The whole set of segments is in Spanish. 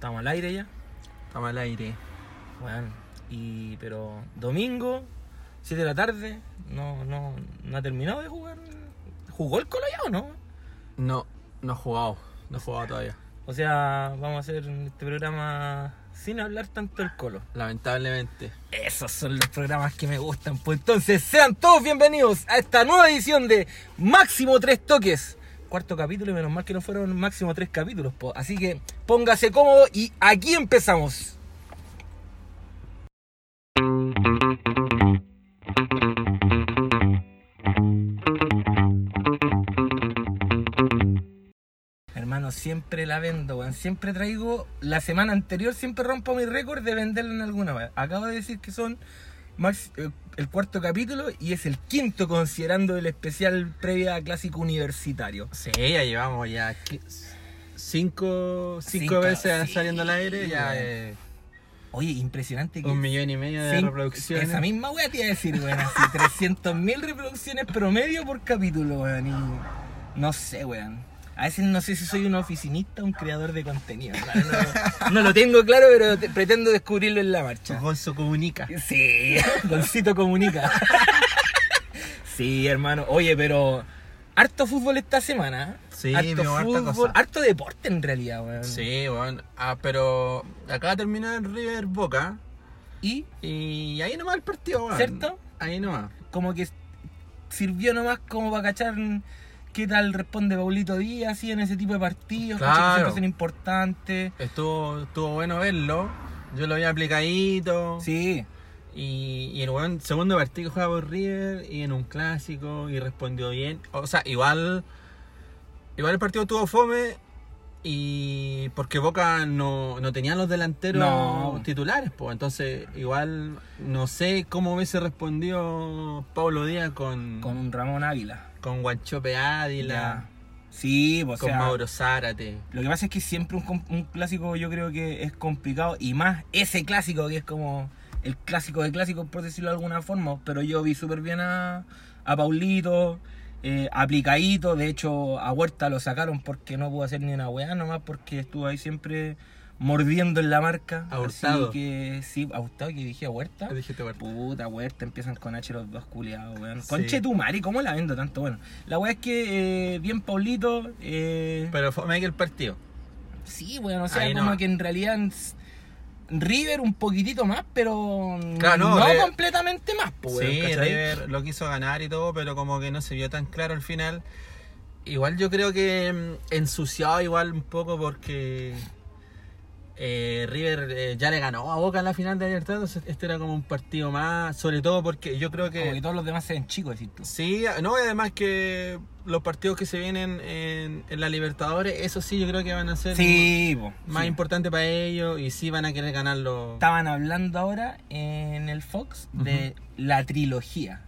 Estamos al aire ya. Estamos al aire. Bueno, y pero domingo, 7 de la tarde, no, no, no ha terminado de jugar. ¿Jugó el Colo ya o no? No, no he jugado. No he jugado todavía. O sea, vamos a hacer este programa sin hablar tanto del Colo. Lamentablemente. Esos son los programas que me gustan. Pues entonces, sean todos bienvenidos a esta nueva edición de Máximo Tres Toques. Cuarto capítulo y menos mal que no fueron máximo tres capítulos. po. Así que póngase cómodo y aquí empezamos. Hermano, siempre la vendo, weón. Siempre traigo. La semana anterior siempre rompo mi récord de venderla en alguna vez. Acabo de decir que son eh, el cuarto capítulo y es el quinto considerando el especial previa a clásico universitario. Sí, ya llevamos ya cinco, cinco, Cinco, veces sí, saliendo al aire. Ya eh, Oye, impresionante que. un millón y medio de reproducciones. Esa misma wea te iba a decir, weón. Así 300.000 reproducciones promedio por capítulo, weón. Y no sé, weón. A veces no sé si soy un oficinista o un creador de contenido. No, no lo tengo claro, pero te- pretendo descubrirlo en la marcha. Gonzo comunica. Sí, Goncito comunica. Sí, hermano. Oye, pero harto fútbol esta semana. Sí, harto fútbol, cosa. harto deporte en realidad, weón. Sí, bueno. Ah, pero acaba de terminar River Boca. Y Y ahí nomás el partido, weón. ¿Cierto? Ahí nomás. como que sirvió nomás como para cachar qué tal responde Paulito Díaz en ese tipo de partidos, ¿cachai? que Claro. siempre son importantes. Estuvo, estuvo bueno verlo. Yo lo vi aplicadito. Sí, Y, y el segundo partido que juega por River y en un clásico y respondió bien. O sea, igual igual el partido tuvo fome y porque Boca no, no tenía los delanteros No. titulares, pues entonces igual no sé cómo hubiese respondido Pablo Díaz con, con un Ramón Ávila. Con Guanchope Ávila, Ya. Sí, pues, o con sea, Mauro Zárate. Lo que pasa es que siempre un, un clásico yo creo que es complicado y más ese clásico que es como el clásico de clásicos por decirlo de alguna forma, pero yo vi súper bien a, a Paulito, eh, aplicadito, de hecho a Huerta lo sacaron porque no pudo hacer ni una weá nomás porque estuvo ahí siempre mordiendo en la marca. A Hurtado. Así que sí, a Hurtado que dije a Huerta. Te dije, te Huerta. Puta, Huerta, empiezan con H los dos culiados, weón. Sí. Conche tu madre, ¿cómo la vendo tanto? Bueno, la weá es que eh, bien Paulito, eh, Pero fome que el partido. Sí, bueno, o sea, Ahí como que en realidad River un poquitito más, pero Claro, no, no River- completamente más, pues, weón, Sí, ¿cachai? River lo quiso ganar y todo, pero como que no se vio tan claro al final. Igual yo creo que mm, ensuciado igual un poco porque eh, River eh, ya le ganó a Boca en la final de Libertadores, entonces este era como un partido más, sobre todo porque yo creo Como que que... todos los demás se ven chicos, decís tú. Sí, no, y además que los partidos que se vienen en, en la Libertadores, eso sí yo creo que van a ser Sí, po, más sí. importantes para ellos y sí van a querer ganarlo. Estaban hablando ahora en el Fox de la trilogía.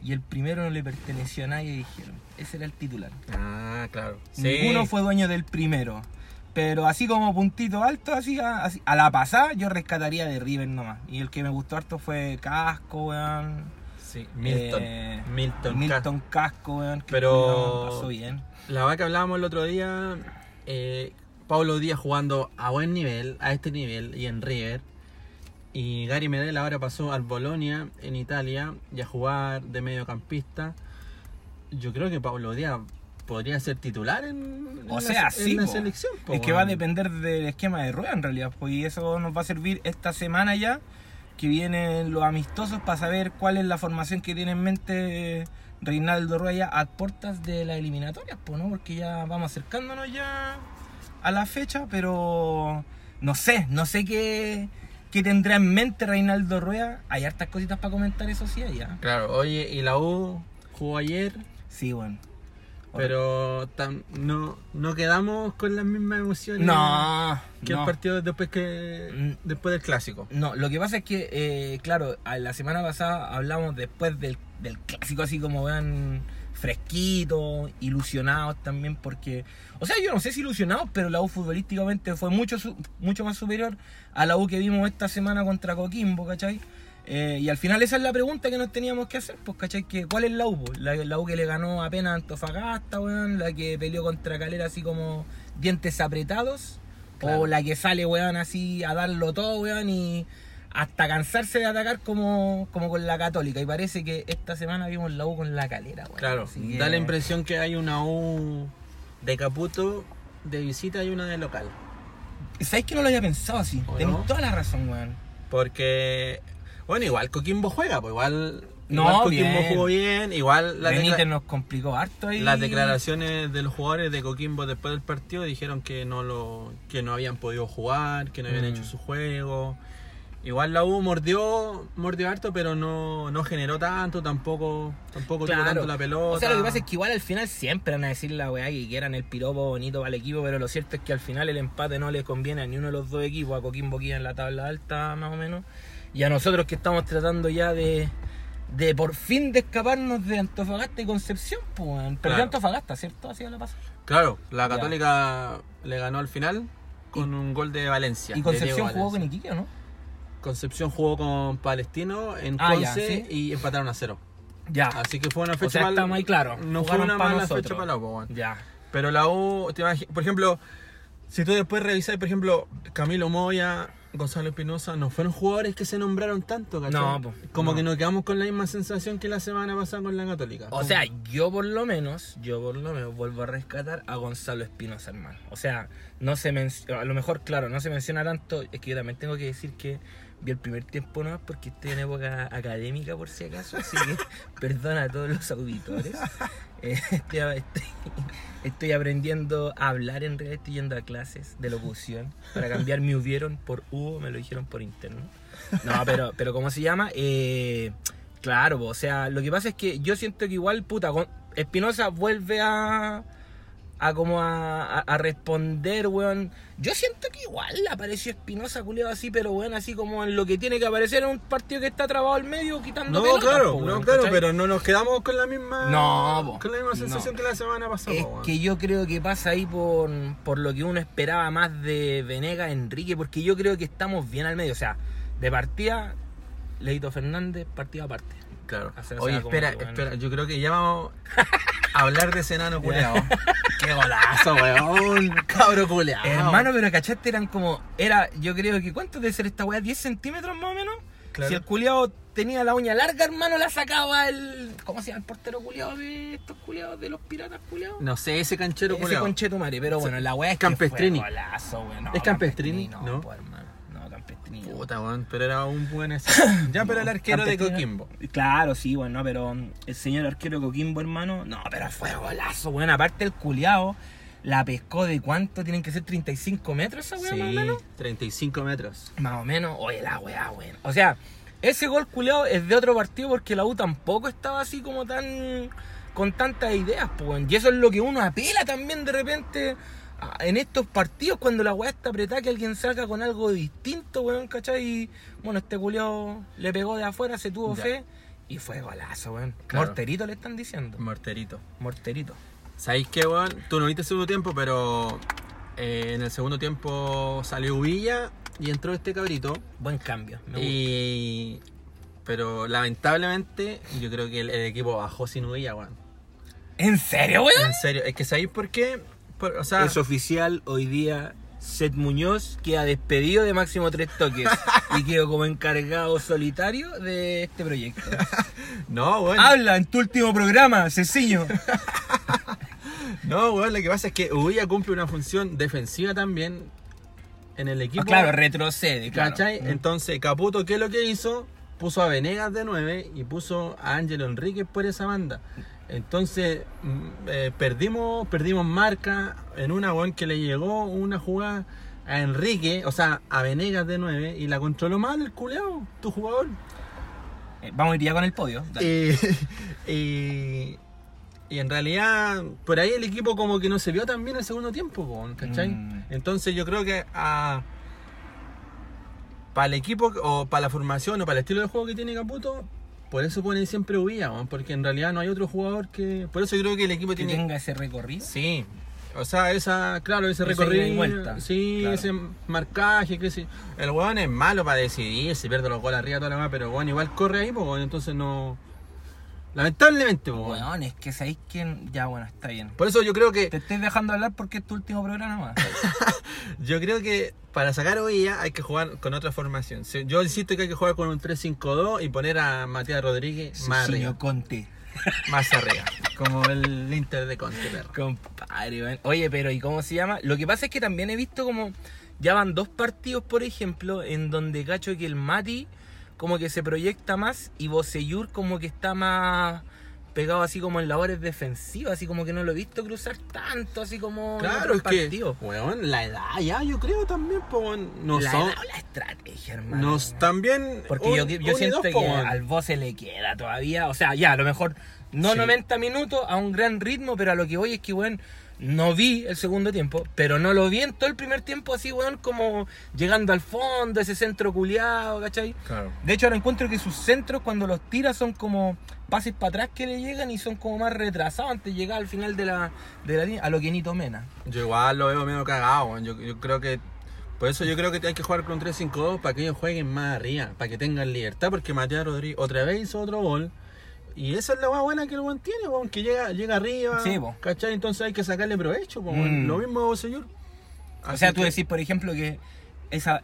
Y el primero no le perteneció a nadie, dijeron. Ese era el titular. Ah, claro. Ninguno fue dueño del primero. Pero así como puntito alto, así a, así- a la pasada, yo rescataría de River nomás. Y el que me gustó harto fue Casco, weón. Sí, Milton. Eh, Milton. Milton Casco, weón. que Pero- no, pasó bien. La verdad que hablábamos el otro día, eh, Pablo Díaz jugando a buen nivel, a este nivel y en River. Y Gary Medel ahora pasó al Bolonia en Italia y a jugar de mediocampista. Yo creo que Pablo Díaz podría ser titular en, en O la, sea, en sí, la po. selección. po, Es que va a depender del esquema de rueda en realidad. Pues, y eso nos va a servir esta semana ya, que vienen los amistosos para saber cuál es la formación que tiene en mente Reinaldo Rueda a puertas de las eliminatorias, pues, ¿no? Porque ya vamos acercándonos ya a la fecha, pero no sé, no sé qué, qué tendrá en mente Reinaldo Rueda. Hay hartas cositas para comentar, eso sí, ya. Claro, oye, y la U jugó ayer, Sí, bueno. Pero tam- no, no quedamos con las mismas emociones No, que no. el partido después que Mm. después del clásico. No, lo que pasa es que, eh, claro, a la semana pasada hablamos después del, del clásico, así como vean, fresquito, ilusionados también, porque, o sea, yo no sé si ilusionados, pero la U futbolísticamente fue mucho, mucho más superior a la U que vimos esta semana contra Coquimbo, ¿cachai? Eh, y al final esa es la pregunta que nos teníamos que hacer, pues, ¿cachai? Que, ¿Cuál es la U? po? La, la U que le ganó apenas a Antofagasta, weón, la que peleó contra Calera así como dientes apretados, Claro. O la que sale, weón, así a darlo todo, weón, y hasta cansarse de atacar como, como con la católica. Y parece que esta semana vimos la U con la calera, weón. Claro, que- da la impresión que hay una U de Caputo de visita y una de local. ¿Sabes que no lo había pensado así? ¿O Tenés no? toda la razón, weón. Porque, bueno, igual Coquimbo juega, pues igual, No, igual Coquimbo bien. jugó bien, igual la Benítez nos complicó harto ahí. las declaraciones de los jugadores de Coquimbo después del partido dijeron que no lo que no habían podido jugar, que no habían Mm. hecho su juego. Igual la U mordió, mordió harto, pero no, no generó tanto, tampoco, tampoco tuvo tanto la pelota. O sea, lo que pasa es que igual al final siempre van a decir la weá que quieran el piropo bonito para el equipo, pero lo cierto es que al final el empate no le conviene a ni uno de los dos equipos, a Coquimbo que iba en la tabla alta más o menos, y a nosotros que estamos tratando ya de, de por fin de escaparnos de Antofagasta y Concepción, pues, Claro. Antofagasta, ¿cierto? Así lo pasa. Claro, la Ya. Católica le ganó al final con un gol de Valencia. Y Concepción jugó con. Iquique, ¿o no? Concepción jugó con Palestino en Ah, ya, Conce ¿sí? y empataron a cero. Ya. Así que fue una o fecha sea, mala. estamos ahí claro. No fue una mala nosotros. fecha para la U. Ya. Pero la U, te por ejemplo, si tú después revisas, por ejemplo, Camilo Moya, Gonzalo Espinosa, no fueron jugadores que se nombraron tanto, ¿cachai? No, po, Como no. que nos quedamos con la misma sensación que la semana pasada con la Católica. O Como- sea, yo por lo menos, yo por lo menos vuelvo a rescatar a Gonzalo Espinosa, hermano. O sea, no se menciona, a lo mejor, claro, no se menciona tanto, es que yo también tengo que decir que vi el primer tiempo no porque estoy en época académica por si acaso, así que perdona a todos los auditores. Eh, estoy, estoy- estoy aprendiendo a hablar en realidad, estoy yendo a clases de locución para cambiar me hubieron por hubo, me lo dijeron por interno. No, pero, pero ¿cómo se llama? Eh, claro, o sea, lo que pasa es que yo siento que igual, puta, Espinosa vuelve a, a como a, a- a responder, weón. Yo siento que igual apareció Espinosa, culiado así, pero weón, así como en lo que tiene que aparecer en un partido que está trabado al medio, quitando No, pelotas, claro, po, no, claro, ¿cachai? pero no nos quedamos con la misma No, con la misma sensación no. que la semana pasada. Es weón. que yo creo que pasa ahí por, por lo que uno esperaba más de Venega Enrique, porque yo creo que estamos bien al medio. O sea, de partida, Leito Fernández, partida aparte. Claro. O Oye, espera, espera, yo creo que ya vamos a hablar de ese enano culeado. Qué golazo, weón. Cabro culeado. Hermano, pero cachaste, eran como. Era, yo creo que, ¿cuánto debe ser esta weá? ¿10 centímetros más o menos? Claro. Si el culiado tenía la uña larga, hermano, la sacaba el. ¿Cómo se llama el portero culiado de estos culiados, de los piratas culiados? No sé, ese canchero Ese culeado. conchetumare, pero bueno, la weá es Campestrini. que fue golazo, weón. No, ¿Es Campestrini? No, No. hermano. No, no. Puta, weón, pero era un buen. Ya, pero el arquero de Coquimbo. Claro, sí, bueno, pero um, el señor arquero Coquimbo, hermano, no, pero fue golazo, weón. Aparte el culiao la pescó de cuánto tienen que ser 35 metros esa weá, más o Sí, menos. 35 metros. Más o menos, oye, la weá, weón. O sea, ese gol culiao es de otro partido porque la U tampoco estaba así como tan. con tantas ideas, pues, weón. Y eso es lo que uno apela también de repente. En estos partidos, cuando la weá está apretada, que alguien salga con algo distinto, weón, ¿cachai? Y bueno, este culiao le pegó de afuera, se tuvo Ya. fe y fue golazo, weón. Claro. Morterito le están diciendo. Morterito. Morterito. ¿Sabéis qué, weón? Tú no viste el segundo tiempo, pero eh, en el segundo tiempo salió Uvilla y entró este cabrito. Buen cambio. Me gusta. Y. Pero lamentablemente, yo creo que el, el equipo bajó sin Uvilla, weón. ¿En serio, weón? En serio, es que ¿sabéis por qué? Por- o sea, Es oficial hoy día. Seth Muñoz queda despedido de máximo tres toques y quedó como encargado solitario de este proyecto. no, weón. Habla en tu último programa, Ceciño. No, weón, lo que pasa es que Uvilla cumple una función defensiva también en el equipo. Ah, claro, retrocede, claro. ¿Cachai? Entonces, Caputo, ¿qué es lo que hizo? Puso a Venegas de 9 y puso a Ángelo Enríquez por esa banda. Entonces, mm, eh, perdimos, perdimos marca en una weón que le llegó una jugada a Enrique, o sea, a Venegas de 9 y la controló mal el culeado, tu jugador. Eh, vamos a ir ya con el podio. Dale. Y, y, en realidad, por ahí el equipo como que no se vio tan bien el segundo tiempo, po, ¿cachai? Mm. Entonces yo creo que a, para el equipo o para la formación o para el estilo de juego que tiene Caputo, por eso pone siempre po, porque en realidad no hay otro jugador que... Por eso yo creo que el equipo que tiene... tenga ese recorrido. Sí, o sea, esa, claro, ese recorrido, sí, claro. ese marcaje, que sí. El weón es malo para decidir, se pierde los goles arriba toda la weá, pero weón igual corre ahí, pues entonces no. Lamentablemente, weón. Weón, es que sabéis que. Ya, bueno, está bien. Por eso yo creo que Te estoy dejando hablar porque es tu último programa más. yo creo que para sacar hoy ya hay que jugar con otra formación. Yo insisto que hay que jugar con un 3-5-2 y poner a Matías Rodríguez más arriba. Conte. Más arriba. Como el Inter de Conte, perro. Compadre, weón. Oye, pero ¿y cómo se llama? Lo que pasa es que también he visto como. Ya van dos partidos, por ejemplo, en donde cacho que el Mati como que se proyecta más y Boseyur como que está más pegado así como en labores defensivas, así como que no lo he visto cruzar tanto, así como en Claro, otros es que, weón, la edad ya, yo creo también, po. No la son. edad o la estrategia, hermano. Nos también. Porque un- yo, yo siento dos, que al vos se le queda todavía. O sea, ya, a lo mejor no Sí. 90 minutos a un gran ritmo, pero a lo que voy es que, weón, no vi el segundo tiempo, pero no lo vi en todo el primer tiempo así, weón, como llegando al fondo, ese centro culiado, ¿cachai? Claro. De hecho, ahora encuentro que sus centros cuando los tira son como pases para atrás que le llegan y son como más retrasados antes de llegar al final de la, de la línea, a lo que Nito Mena. Yo igual lo veo medio cagado, weón. Yo, yo creo que. Por eso yo creo que hay que jugar con un 3-5-2 para que ellos jueguen más arriba, para que tengan libertad, porque Matías Rodríguez otra vez hizo otro gol. Y esa es la más buena que el weón tiene, weón, que llega, llega arriba. Sí, po. ¿Cachai? Entonces hay que sacarle provecho, po. Mm. Lo mismo señor. O sea, tú decís, por ejemplo, que esa,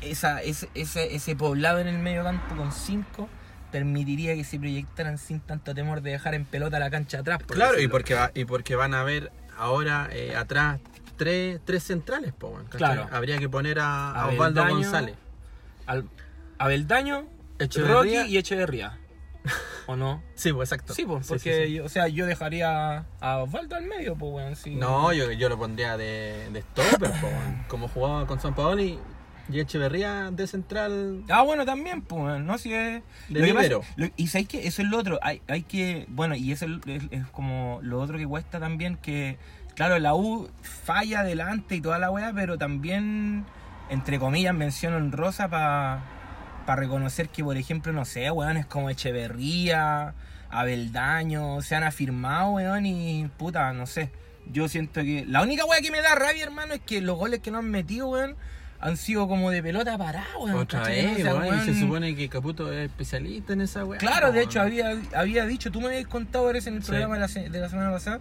esa, ese, ese, ese poblado en el medio campo con cinco permitiría que se proyectaran sin tanto temor de dejar en pelota la cancha atrás. por Claro, y porque, va- y porque van a ver ahora eh, atrás tres, tres centrales, po. Claro. Habría que poner a, a Abeldaño, Osvaldo González. Al, Abeldaño, Echeverría. Rocky y Echeverría. ¿O no? Sí, pues exacto. Sí, pues, Sí, porque, sí, sí. Yo, o sea, yo dejaría a Osvaldo al medio, pues, weón. sí. No, yo, yo lo pondría de, de stopper, po, weón. como jugaba con San Paoli y Echeverría de central. Ah, bueno, también, pues, weón, ¿no? Si es... De lo que pasa- libero. lo- y sabéis que eso es lo otro, hay, hay que, bueno, y eso es, es como lo otro que cuesta también, que, claro, la U falla adelante y toda la weá, pero también, entre comillas, mención honrosa para reconocer que, por ejemplo, no sé, weón, es como Echeverría, Abeldaño, se han afirmado, weón, y puta, no sé. Yo siento que la única weá que me da rabia, hermano, es que los goles que no han metido, weón, han sido como de pelota parada, weón. Otra vez, weón, y se supone que Caputo es especialista en esa weá. Claro, de hecho había, había dicho, tú me habías contado eres en el Sí. programa de la, de la semana pasada,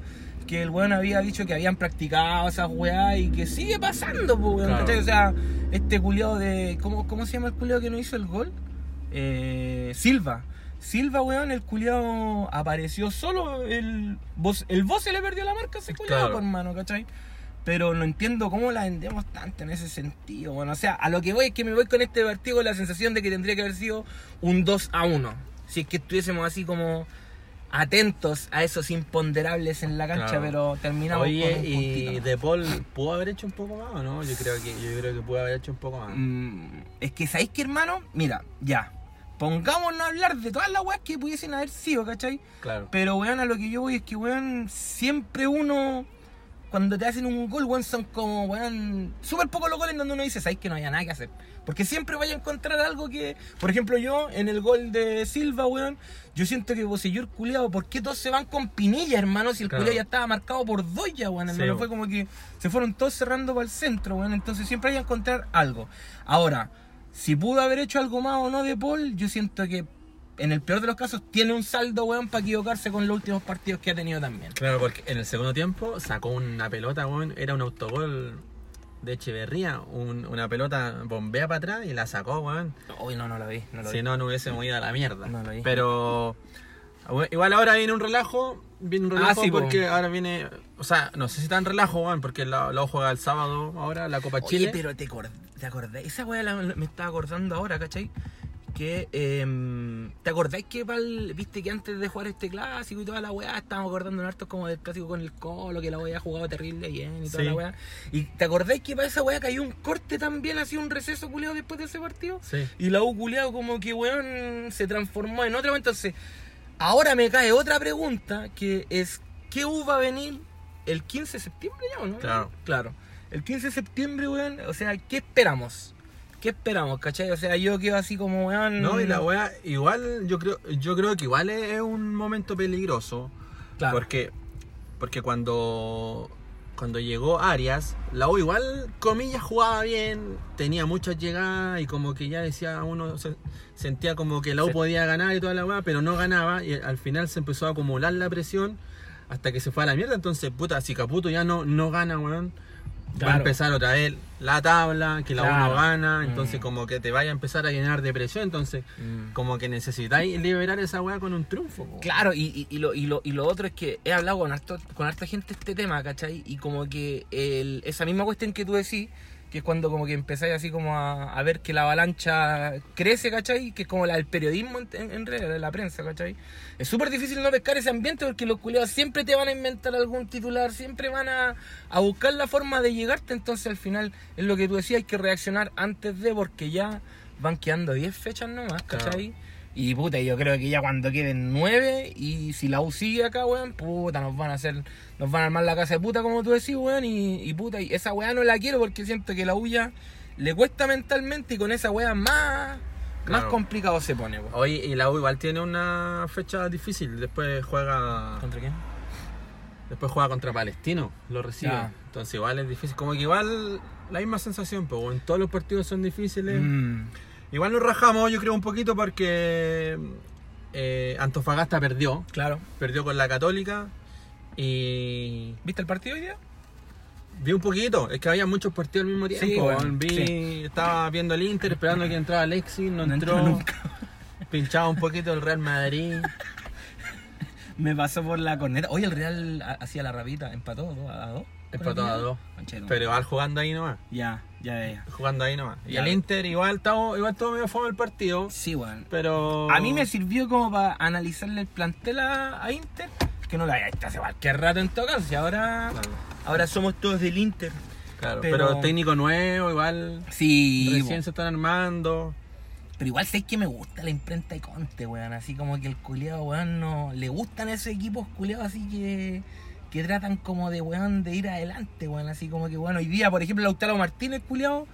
que el weón había dicho que habían practicado esas weas y que sigue pasando, pues, weón, Claro. ¿cachai? O sea, este culiado de. ¿cómo, ¿Cómo se llama el culiado que no hizo el gol? Eh, Silva. Silva, weón, el culiado apareció solo, el vos, el vos se le perdió la marca a ese culiado, Claro. hermano, ¿cachai? Pero no entiendo cómo la vendemos tanto en ese sentido. Bueno, o sea, a lo que voy es que me voy con este partido con la sensación de que tendría que haber sido un 2 a 1. Si es que estuviésemos así como atentos a esos imponderables en la cancha, Claro. pero terminamos Oye, con un y. De Paul pudo haber hecho un poco más o no? Yo creo que yo creo que pudo haber hecho un poco más. Mm, es que, ¿sabéis qué, hermano? Mira, ya. Pongámonos a hablar de todas las weas que pudiesen haber sido, ¿cachai? Claro. Pero, weón, a lo que yo voy es que, weón, siempre uno, cuando te hacen un gol, weón, son como, weón, súper pocos los goles donde uno dice, sabes que no haya nada que hacer. Porque siempre vaya a encontrar algo que, por ejemplo, yo, en el gol de Silva, weón, yo siento que Bosellur, culiado, ¿por qué todos se van con Pinilla, hermano? Si el Claro. culiado ya estaba marcado por dos ya, weón. Hermano, fue como que se fueron todos cerrando para el centro, weón. Entonces siempre hay que encontrar algo. Ahora, si pudo haber hecho algo más o no de Paul, yo siento que en el peor de los casos tiene un saldo, weón, para equivocarse con los últimos partidos que ha tenido también. Claro, porque en el segundo tiempo sacó una pelota, weón, era un autogol de Echeverría, un- una pelota bombea para atrás y la sacó, weón. Uy, no, no lo vi, no Si no, no hubiésemos ido a la mierda. No lo vi. Pero igual ahora viene un relajo, viene un relajo Ah, sí, po. porque ahora viene, o sea, no sé si tan relajo, weón, porque la, la juega el sábado ahora, la Copa Chile. Oye, pero te, te acordás, esa weá la- me estaba acordando ahora, ¿cachai? Que, em, ¿te acordáis que pa'l- viste que antes de jugar este clásico y toda la weá, estábamos acordando hartos como del clásico con el Colo, que la weá ha jugado terrible bien y toda Sí. la weá? ¿Y te acordáis que para esa weá cayó un corte también, así un receso culiado después de ese partido? Sí. Y la U culiado como que weón se transformó en otra. Entonces, ahora me cae otra pregunta que es, ¿qué U va a venir el 15 de septiembre ya o no? Claro. Claro. El 15 de septiembre, weón, o sea, ¿qué esperamos? ¿Qué esperamos, cachai? O sea, yo quedo así como, weón... No, y la weá, igual, yo creo, yo creo que igual es un momento peligroso. Claro. Porque, porque cuando cuando llegó Arias, la U igual, comillas, jugaba bien, tenía muchas llegadas y como que ya decía uno, se- sentía como que la U Sí. podía ganar y toda la weá, pero no ganaba y al final se empezó a acumular la presión hasta que se fue a la mierda. Entonces, puta, si Caputo ya no, no gana, weón, va a empezar otra vez la tabla, que la U Claro. no gana, entonces Mm. como que te vaya a empezar a llenar de presión, entonces como que necesitáis liberar esa weá con un triunfo. po. Claro, y, y- y lo, y, lo, y lo otro es que he hablado con, harto- con harta gente este tema, ¿cachai? Y como que el- esa misma cuestión que tú decís, que es cuando como que empezáis así como a, a ver que la avalancha crece, ¿cachai? Que es como la del periodismo en, en, realidad, la prensa, ¿cachai? Es súper difícil no pescar ese ambiente porque los culiados siempre te van a inventar algún titular, siempre van a, a buscar la forma de llegarte, entonces al final es lo que tú decías, hay que reaccionar antes de porque ya van quedando 10 fechas nomás, Claro. Y puta, yo creo que ya cuando queden nueve y si la U sigue acá, weón, puta, nos van a hacer, nos van a armar la casa de puta como tú decís, weón, y, y puta, y esa weá no la quiero porque siento que la U ya le cuesta mentalmente y con esa weá más, más complicado se pone, weón. Oye, y la U igual tiene una fecha difícil, después juega ¿Contra quién? después juega contra Palestino, lo recibe. Ya. Entonces igual es difícil, como que igual la misma sensación, pero en todos los partidos son difíciles. Mm, Igual nos rajamos, yo creo un poquito porque eh, Antofagasta perdió, claro. perdió con la Católica y ¿Viste el partido hoy día? vi un poquito, es que había muchos partidos al mismo tiempo. Sí, bueno, vi, sí. estaba viendo el Inter esperando que entrara Alexis, no, No entró, entró nunca. pinchaba un poquito el Real Madrid. Me pasó por la corneta. Oye, el Real ha- hacía la rabita, empató a dos. Conchero. Pero igual jugando ahí nomás. Ya, ya, ya. Jugando ahí nomás. Y Ya. el Inter igual estaba, igual todo medio fome el partido. Sí, weón. Pero. A mí me sirvió como para analizarle el plantel a, a Inter, que no lo había hecho hace cualquier rato en todo caso, y ahora, Claro, ahora somos todos del Inter. claro, pero- pero... técnico nuevo, igual. Sí, recién se están armando. pero igual sé que me gusta la imprenta de Conte, weón, así como que el culiado, weón, no, le gustan esos equipos culiados así que, que tratan como de, weón, de ir adelante, weón, así como que, bueno, hoy día, por ejemplo, Lautaro Martínez, culiado,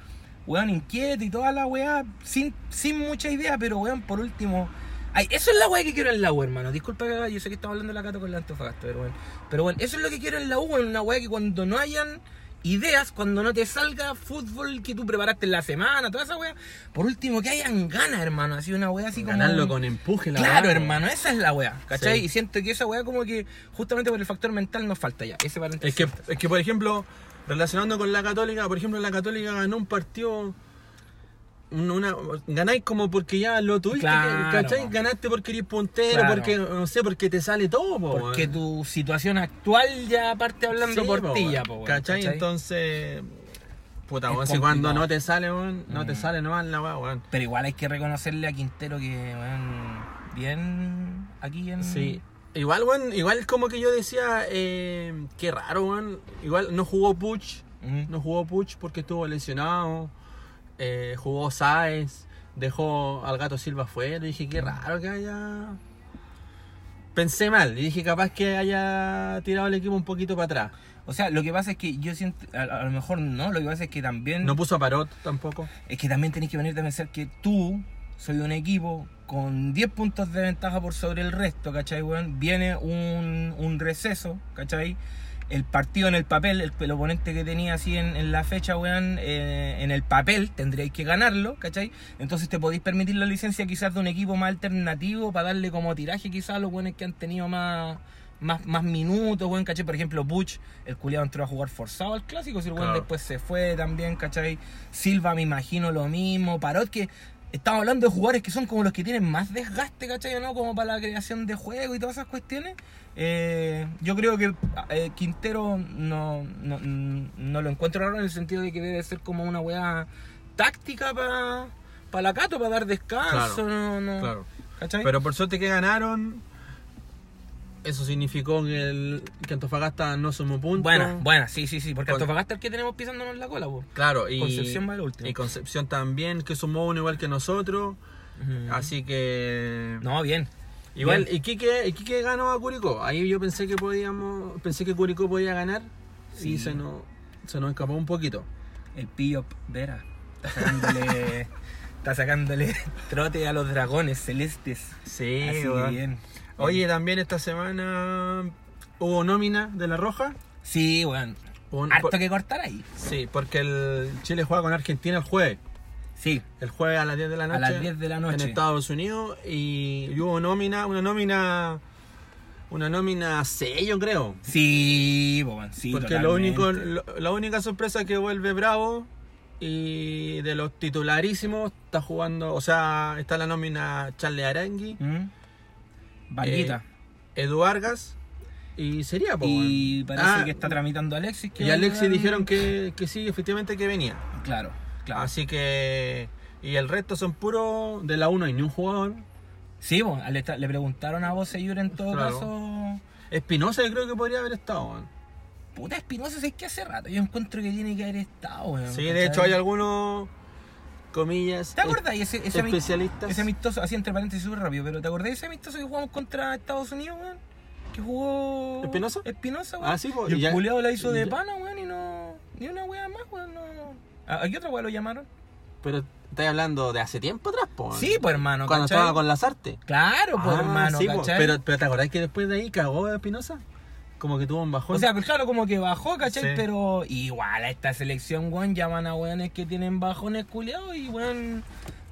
weón, inquieto y toda la weá, sin, sin mucha idea, pero, weón, por último... Ay, eso es la weá que quiero en la U, hermano. Disculpa yo sé que estamos hablando de la Cato con la Antofagasta, pero bueno. Pero bueno, eso es lo que quiero en la U, weón, una weá que cuando no hayan ideas, cuando no te salga fútbol que tú preparaste en la semana, toda esa weá, por último que hayan ganas, hermano. Así una weá así como. Ganarlo con empuje, la Claro, verdad. hermano, esa es la weá, ¿cachai? Sí. Y siento que esa weá como que justamente por el factor mental nos falta ya. Ese. Es que, es que, por ejemplo, relacionando con la Católica, por ejemplo, la Católica ganó un partido. Un- Una, ganáis como porque ya lo tuviste, Claro. ¿cachai? Ganaste porque eres puntero, Claro. porque, no sé, porque te sale todo, po, Porque tu situación actual ya parte hablando Sí, por po, ti ya, po, ¿Cachai? Entonces, puta, weón, si cuando no te sale, weón, no te Mm. sale nomás la weón, weón. Pero igual hay que reconocerle a Quintero que, weón, bien aquí en... Sí. Igual, weón, igual como que yo decía, eh, qué raro, weón. Igual no jugó Puch, Mm. no jugó Puch porque estuvo lesionado. Eh, jugó Sáez, dejó al gato Silva fuera. Y dije, qué raro que haya. Pensé mal, y dije, capaz que haya tirado el equipo un poquito para atrás. O sea, lo que pasa es que yo siento, a, a lo mejor no, lo que pasa es que también... No puso a Parot tampoco. Es que también tenés que venir a pensar que tú soy un equipo con 10 puntos de ventaja por sobre el resto, ¿cachai, weón? Viene un, un receso, ¿cachai? El partido en el papel, el, el oponente que tenía así en, en la fecha, weón, eh, en el papel tendríais que ganarlo, ¿cachai? Entonces te podéis permitir la licencia quizás de un equipo más alternativo para darle como tiraje quizás a los buenos que han tenido más, más, más minutos, weón, ¿cachai? Por ejemplo, Butch, el culiado entró a jugar forzado al clásico, si el weón Claro. después se fue también, ¿cachai? Silva me imagino lo mismo, Parot que estamos hablando de jugadores que son como los que tienen más desgaste, ¿cachai? ¿no? Como para la creación de juego y todas esas cuestiones. Eh, yo creo que eh, Quintero no, no, no lo encuentro raro en el sentido de que debe ser como una weá táctica para la Cato, para dar descanso, Claro, no, no, Claro. Pero por suerte que ganaron. Eso significó que, el, que Antofagasta no sumó puntos. Buena, buena, sí, sí, sí, porque Con- Antofagasta es el que tenemos pisándonos la cola, po. Claro, y Concepción va el último. Y Concepción también, que sumó uno igual que nosotros. Así que. No, bien. Igual, Bien. Iquique, Iquique ganó a Curicó. Ahí yo pensé que podíamos. Pensé que Curicó podía ganar. Sí. Y se nos, se nos escapó un poquito. El Pillo Vera. Está sacándole, está sacándole trote a los dragones celestes. Sí, Así bien. Oye, también esta semana hubo nómina de la Roja. Sí, weón. Un- harto por- que cortar ahí. Sí, porque el Chile juega con Argentina el jueves. Sí, El jueves a las 10 de la A noche. las 10 de la noche. En Estados Unidos. Y hubo nómina, una nómina. Una nómina sello, creo. sí, weón, sí. porque lo único, totalmente. lo- la única sorpresa es que vuelve Bravo. Y de los titularísimos está jugando. O sea, está la nómina Charles Arangui, ¿Mm? Varguita. Edu Vargas. Y sería, pues. y bueno. parece Ah, que está tramitando Alexis. que Y a Alexis dijeron que, que sí, efectivamente que venía. Claro, claro. Así que. Y el resto son puros de la 1 y ni un jugador. Sí, po, le, le preguntaron a vos, Seyur, en todo Claro. caso. Espinosa yo creo que podría haber estado. weón. Puta Espinosa, es que hace rato. Yo encuentro que tiene que haber estado, weón. Sí, de hecho hay algunos, comillas, ¿Te acordás? Ese, ese, especialistas. ese amistoso, así entre paréntesis súper rápido, pero ¿te acordás de ese amistoso que jugamos contra Estados Unidos, weón? Que jugó. ¿Espinosa? Espinosa, weón. Ah, sí, pues, Y el ya- culiado la hizo de ya- pana, weón, y no. Ni una wea más, weón, no. ¿A qué otra wea lo llamaron? Pero estás hablando de hace tiempo atrás, po. Sí, pues hermano, Cuando ¿cachai? estaba con las artes. Claro, pues hermano, sí, pero, pero ¿te acordás que después de ahí cagó Espinosa? Como que tuvo un bajón. O sea, pues claro, como que bajó, ¿cachai? Sí. Pero igual a esta selección, weón, llaman a weones que tienen bajones culiados y weón.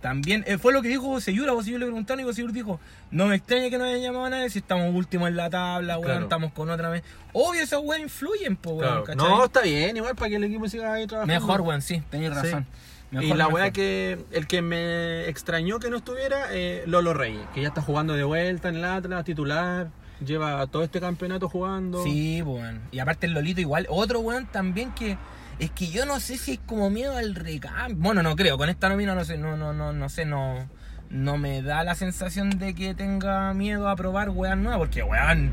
También, eh, fue lo que dijo Boseyur, a Boseyur le preguntaron y Boseyur dijo, no me extraña que no hayan llamado a nadie si estamos últimos en la tabla, weón, Claro. estamos con otra vez. Obvio, esos weón influyen, pues, weón, Claro. No, está bien, igual para que el equipo siga ahí trabajando. Mejor, weón, sí, tenéis Sí. razón. y la mejor. weá que el que me extrañó que no estuviera, eh, Lolo Reyes, que ya está jugando de vuelta en el Atlas, titular, lleva todo este campeonato jugando. Sí, weón. Y aparte el Lolito igual, otro weón también que es que yo no sé si es como miedo al recambio. Bueno, no creo, con esta nómina no sé, no, no, no, no sé, no, no me da la sensación de que tenga miedo a probar weón nuevas, porque weón,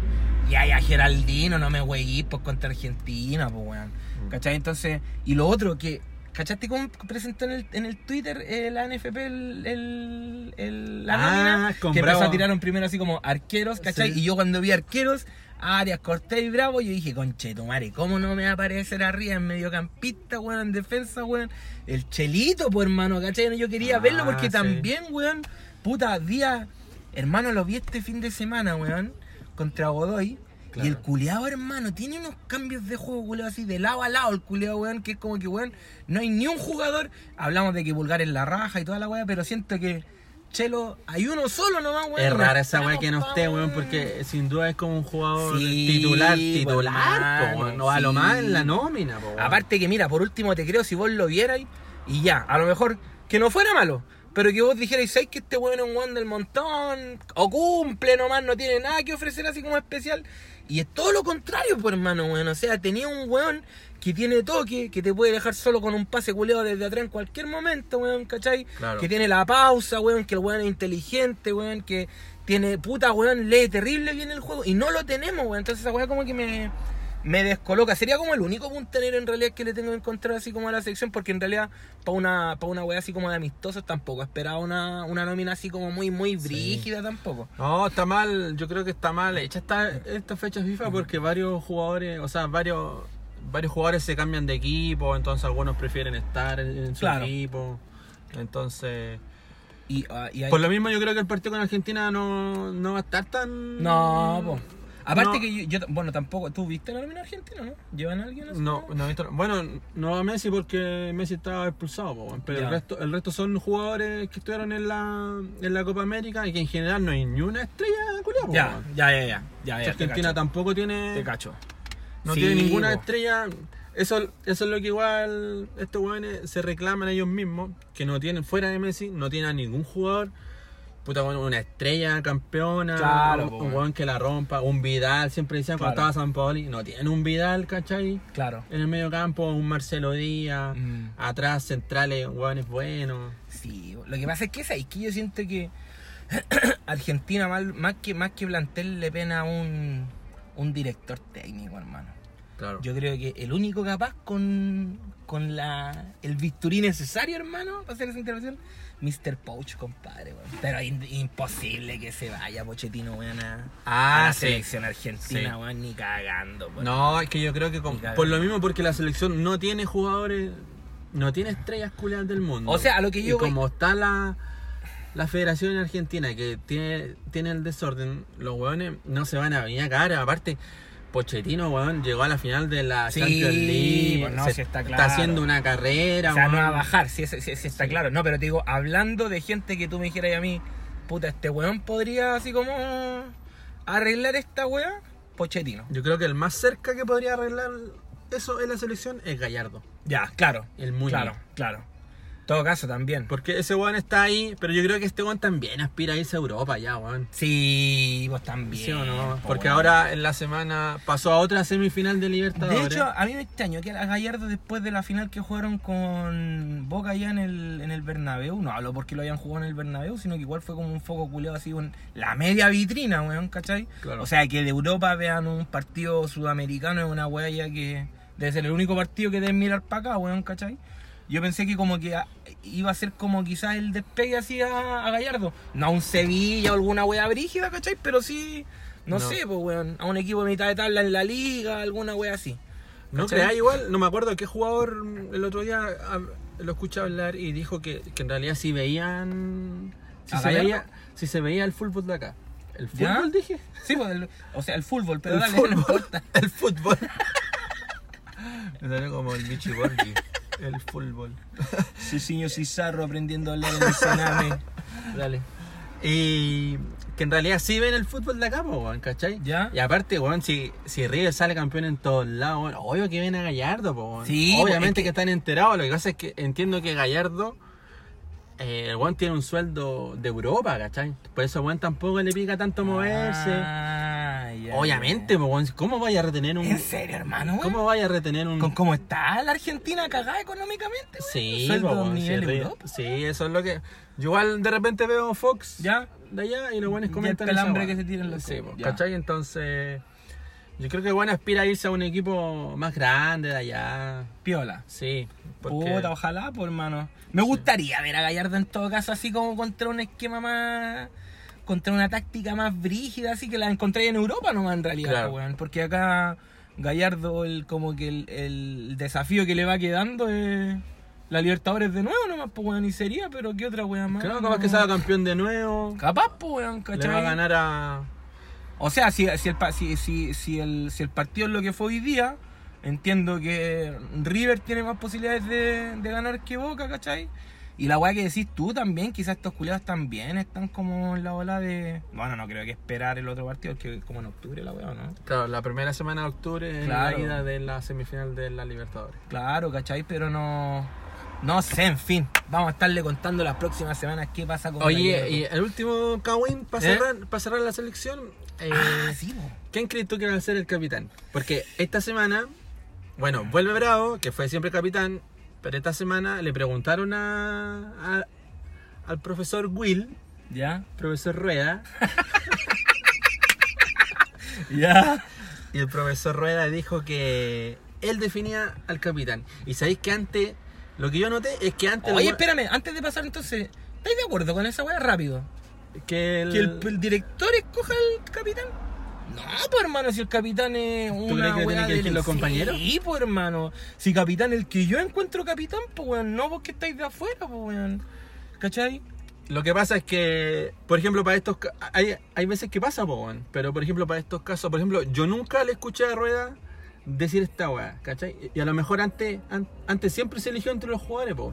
ya ya Geraldino, no me weí pues contra Argentina, pues weón. Mm. ¿Cachai? Entonces, y lo otro que. ¿Cachaste cómo presentó en el, en el Twitter eh, la NFP el, el- el- la Ah, nómina? que Bravo. empezó a tirar primero así como arqueros, ¿cachai? Sí. Y yo cuando vi arqueros, Arias, Cortés y Bravo, yo dije, conche tu madre, ¿cómo no me va a aparecer arriba en mediocampista, weón, en defensa, weón? El Chelito, pues hermano, ¿cachai? Yo quería Ah, verlo porque sí. también, weón, puta, día, hermano, lo vi este fin de semana, weón, contra Godoy. Claro. Y el culeado, hermano, tiene unos cambios de juego, culeado, así de lado a lado, el culeado, weón, que es como que, weón, no hay ni un jugador. Hablamos de que Vulgar es la raja y toda la weá, pero siento que Chelo, hay uno solo nomás, weón. Es rara esa weá que no esté, weón, porque sin duda es como un jugador Sí, titular, titular, po, no a lo sí. más en la nómina, po, weón. Aparte que, mira, por último te creo si vos lo vierais y ya, a lo mejor que no fuera malo. Pero que vos dijerais, ¿sabes que este weón es un weón del montón? O cumple nomás, no tiene nada que ofrecer así como especial. Y es todo lo contrario, pues hermano, weón. O sea, tenía un weón que tiene toque, que te puede dejar solo con un pase culeado desde atrás en cualquier momento, weón, ¿cachai? Claro. Que tiene la pausa, weón, que el weón es inteligente, weón, que tiene puta, weón, lee terrible bien el juego. Y no lo tenemos, weón. Entonces esa weón como que me, me descoloca. Sería como el único puntanero en realidad que le tengo que encontrar así como a la selección, porque en realidad para una, para una weá así como de amistosos tampoco. Esperaba una, una nómina así como muy, muy brígida tampoco. No, está mal, yo creo que está mal hecha esta, esta fecha FIFA porque varios jugadores, o sea, varios varios jugadores se cambian de equipo, entonces algunos prefieren estar en, en su Claro. equipo. Entonces, Y, ah, y hay- por lo mismo yo creo que el partido con Argentina no, no va a estar tan... No, po. Aparte No. que yo, yo- bueno, tampoco, ¿tú viste la nómina argentina, no? ¿Llevan a alguien así? No, no he visto- Bueno, no a Messi porque Messi estaba expulsado, po, pero Ya. el resto, el resto son jugadores que estuvieron en la, en la Copa América y que en general no hay ni una estrella culiao, po, Ya, ya, ya, ya, ya, ya, te Argentina cacho. tampoco tiene Te cacho. no Sí, tiene ninguna po. estrella. Eso, eso es lo que igual estos weones se reclaman ellos mismos, que no tienen fuera de Messi, no tienen a ningún jugador. Puta, una estrella campeona, Claro, un, weón. que la rompa, un Vidal, siempre decían cuando estaba San Paoli, no tienen un Vidal, ¿cachai? Claro. En el medio campo, un Marcelo Díaz, Mm. atrás centrales, weones buenos. Sí, lo que pasa es que es ahí que yo siento que Argentina más que más que plantel le pena un, un director técnico, hermano. Claro. Yo creo que el único capaz con, con la el bisturí necesario, hermano, para hacer esa intervención, Mr. Pouch, compadre, weón. Pero in- imposible que se vaya Pochettino, weón, a, Ah, a la sí. selección argentina, Sí. weón, ni cagando, weón. No, es que yo creo que con- por lo mismo porque la selección no tiene jugadores, no tiene estrellas culiadas del mundo. O sea, a lo que y yo voy- como está la la Federación Argentina que tiene tiene el desorden, los hueones no se van a venir a cagar, aparte Pochettino, weón, llegó a la final de la Sí, Champions League. pues no, se- sí está claro. haciendo una carrera, O sea, no va a bajar, sí, sí, sí, está claro. No, pero te digo, hablando de gente que tú me dijeras a mí, puta, este weón podría así como arreglar esta weá, Pochettino. Yo creo que el más cerca que podría arreglar eso en la selección es Gallardo. Ya, claro. El Muñe. Claro, claro. Todo caso, también. Porque ese weón está ahí, pero yo creo que este weón también aspira a irse a Europa ya, weón. Sí, vos también. ¿Sí o no? po, Porque weón. ahora en la semana pasó a otra semifinal de Libertadores. De hecho, a mí me extrañó que a Gallardo después de la final que jugaron con Boca allá en el, en el Bernabéu, no hablo porque lo hayan jugado en el Bernabéu, sino que igual fue como un foco culeado así, con la media vitrina, weón, ¿cachai? Claro. O sea, que de Europa vean un partido sudamericano es una weá ya que debe ser el único partido que deben mirar para acá, weón, ¿cachai? Yo pensé que como que a- iba a ser como quizás el despegue así a, a Gallardo. No a un Sevilla o alguna weá brígida, ¿cachai? Pero sí, no, No. sé, pues weón, a un equipo de mitad de tabla en la liga, alguna weá así. no ¿cachai? creáis igual, no me acuerdo qué jugador el otro día ah, lo escuché hablar y dijo que, que en realidad si veían. Si ¿A se, Gallardo? veía, si se veía el fútbol de acá. ¿El ¿Ya? fútbol dije? Sí, pues, el- o sea, el fútbol, pero el dale, fútbol. no importa. El fútbol. Me salió como el bichi Borghi. El fútbol. Cicinho Cizarro aprendiendo a hablar en el Sename. Dale. Y que en realidad sí ven el fútbol de acá, po, ¿cachai? Ya. Y aparte, weón, si, si River sale campeón en todos lados, weón, obvio que ven a Gallardo, po, weón. Sí, Obviamente es que... que- están enterados. Lo que pasa es que entiendo que Gallardo, eh, el weón tiene un sueldo de Europa, ¿cachai? Por eso, weón, tampoco le pica tanto moverse. Ah, Obviamente, weón, ¿cómo vaya a retener un. ¿En serio, hermano? weón? ¿Cómo vaya a retener un. ¿Con cómo está la Argentina cagada económicamente? weón? Sí, weón, sí, Europa. sí, eso es lo que. Yo igual de repente veo Fox ¿Ya? de allá y los buenos comentan el calambre que se tiran los Sí, po. ¿cachai? Entonces, yo creo que bueno aspira a irse a un equipo más grande de allá. Piola. Sí, porque Puta, ojalá, pues, hermano. Me gustaría ver a Gallardo en todo caso así como contra un esquema más... Contra una táctica más brígida, así que la encontré en Europa nomás en realidad, Claro. weón. Porque acá Gallardo, el, como que el, el desafío que le va quedando es la Libertadores de nuevo nomás, pues, weón. Y sería, pero ¿qué otra weón más? creo que capaz que sea campeón de nuevo. Capaz, pues, weón, Le ¿cachai? va a ganar a. O sea, si, si, el, si, si, si, el, si el partido es lo que fue hoy día, entiendo que River tiene más posibilidades de, de ganar que Boca, ¿cachai? Y la weá que decís tú también, quizás estos culiados también están como en la ola de... Bueno, no creo que esperar el otro partido, que como en octubre la weá, ¿no? Claro, la primera semana de octubre Claro. la ida de la semifinal de la Libertadores. Claro, ¿cachai? Pero no... No sé, en fin. Vamos a estarle contando las próximas semanas qué pasa con Oye, y el último Kawin para ¿Eh? cerrar, para cerrar la selección. eh, Ah, sí, po. ¿Quién crees tú que va a ser el capitán? Porque esta semana, bueno, vuelve Bravo, que fue siempre capitán, pero esta semana le preguntaron a, a- al profesor Will, ¿Ya? profesor Rueda, ¿Ya? y el profesor Rueda dijo que él definía al capitán. Y sabéis que antes, lo que yo noté es que antes... Oye, espérame, antes de pasar entonces, ¿estáis de acuerdo con esa weá rápido? que el, ¿Que el, el director escoja al capitán? No, pues hermano, si el capitán es una crees que weá tienen que del- elegir los compañeros? Sí, pues hermano. Si capitán el que yo encuentro capitán, pues weón, no vos que estáis de afuera, pues weón. ¿Cachai? Lo que pasa es que, por ejemplo, para estos hay, hay veces que pasa, weón. pero por ejemplo, para estos casos, por ejemplo, yo nunca le escuché a Rueda decir esta weá, ¿cachai? Y a lo mejor antes, an- antes siempre se eligió entre los jugadores, po.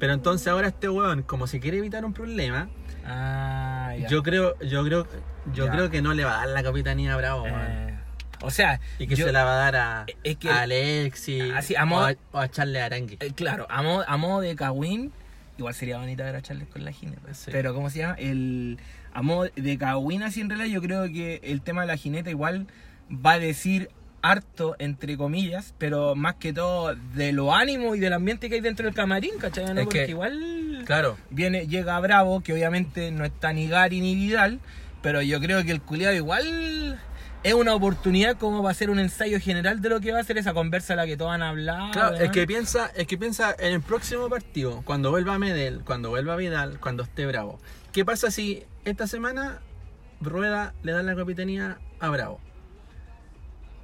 pero entonces ahora este weón, como se quiere evitar un problema, Ah, yo creo, yo creo, yo Ya. creo que no le va a dar la capitanía a Bravo. Eh, o sea, y que yo- se la va a dar a, es que- a Alexis Así, a o, a, o a Charles Arangue. eh, claro, a modo, a modo de Kawin, igual sería bonito ver a Charles con la jineta. Sí. Pero, ¿cómo se llama? El, a modo de Kawin, así en realidad, yo creo que el tema de la jineta igual va a decir harto, entre comillas, pero más que todo de lo ánimo y del ambiente que hay dentro del camarín, ¿cachai? ¿No? Es Porque que- igual Claro. viene, llega Bravo, que obviamente no está ni Gary ni Vidal, pero yo creo que el culiado igual es una oportunidad como va a ser un ensayo general de lo que va a ser esa conversa a la que todos han hablado. Claro, es que piensa, es que piensa en el próximo partido, cuando vuelva Medel, cuando vuelva Vidal, cuando esté Bravo. ¿Qué pasa si esta semana Rueda le da la capitanía a Bravo?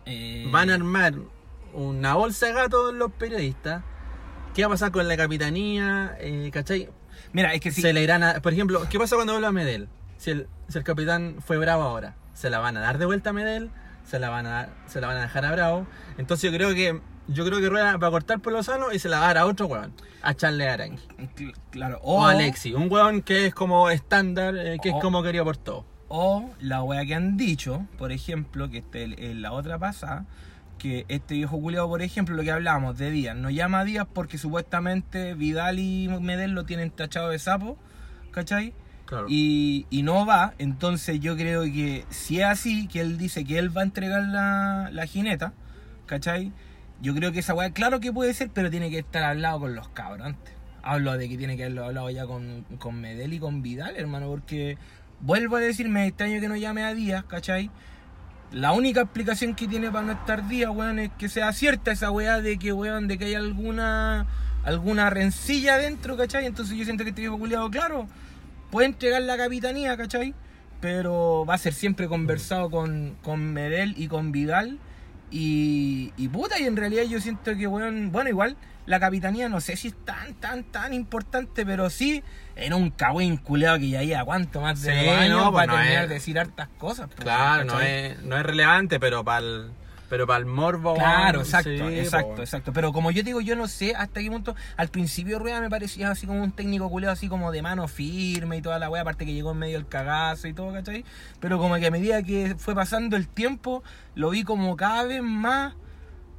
Eh, Van a armar una bolsa de gatos los periodistas. ¿Qué va a pasar con la capitanía? Eh, ¿Cachai? Mira, es que sí. Se le irán a- por ejemplo, ¿qué pasa cuando vuelva Medel? Si el, si el capitán fue Bravo ahora, ¿se la van a dar de vuelta a Medel? se la van a dar- se la van a dejar a Bravo. Entonces yo creo que yo creo que Rueda va a cortar por Lozano y se la va a dar a otro weón, a Charles Arangui. Cl- Claro. O, a Alexi, un weón que es como estándar, eh, que O- es como querido por todos. O la wea que han dicho, por ejemplo, que este, en la otra pasada, que este viejo culiado, por ejemplo, lo que hablábamos de Díaz, no llama a Díaz porque supuestamente Vidal y Medel lo tienen tachado de sapo, ¿cachai? Y, y no va, entonces yo creo que si es así, que él dice que él va a entregar la, la jineta, ¿cachai? Yo creo que esa weá, claro que puede ser, pero tiene que estar hablado con los cabros antes. Hablo de que tiene que haberlo hablado ya con, con Medel y con Vidal, hermano, porque vuelvo a decir, me extraño que no llame a Díaz, ¿cachai? La única explicación que tiene para no estar Díaz, weón, es que sea cierta esa weá de que, weón, de que hay alguna alguna rencilla dentro, ¿cachai? Entonces yo siento que este viejo culiado, claro, puede entregar la capitanía, ¿cachai? Pero va a ser siempre conversado con, con Medel y con Vidal. Y, y puta, y en realidad yo siento que, weón, bueno, igual la capitanía no sé si es tan, tan, tan importante, pero sí era un cagüín culeado que ya iba cuánto más de Sí, dos años no, pues para no terminar es- de decir hartas cosas. pues, Claro, no es, no es relevante, pero para el, pero para el morbo. Claro, exacto, sí, exacto, po. exacto. Pero como yo digo, yo no sé hasta qué punto. Al principio Rueda me parecía así como un técnico culeo, así como de mano firme y toda la wea, aparte que llegó en medio del cagazo y todo, ¿cachai? Pero como que a medida que fue pasando el tiempo, lo vi como cada vez más,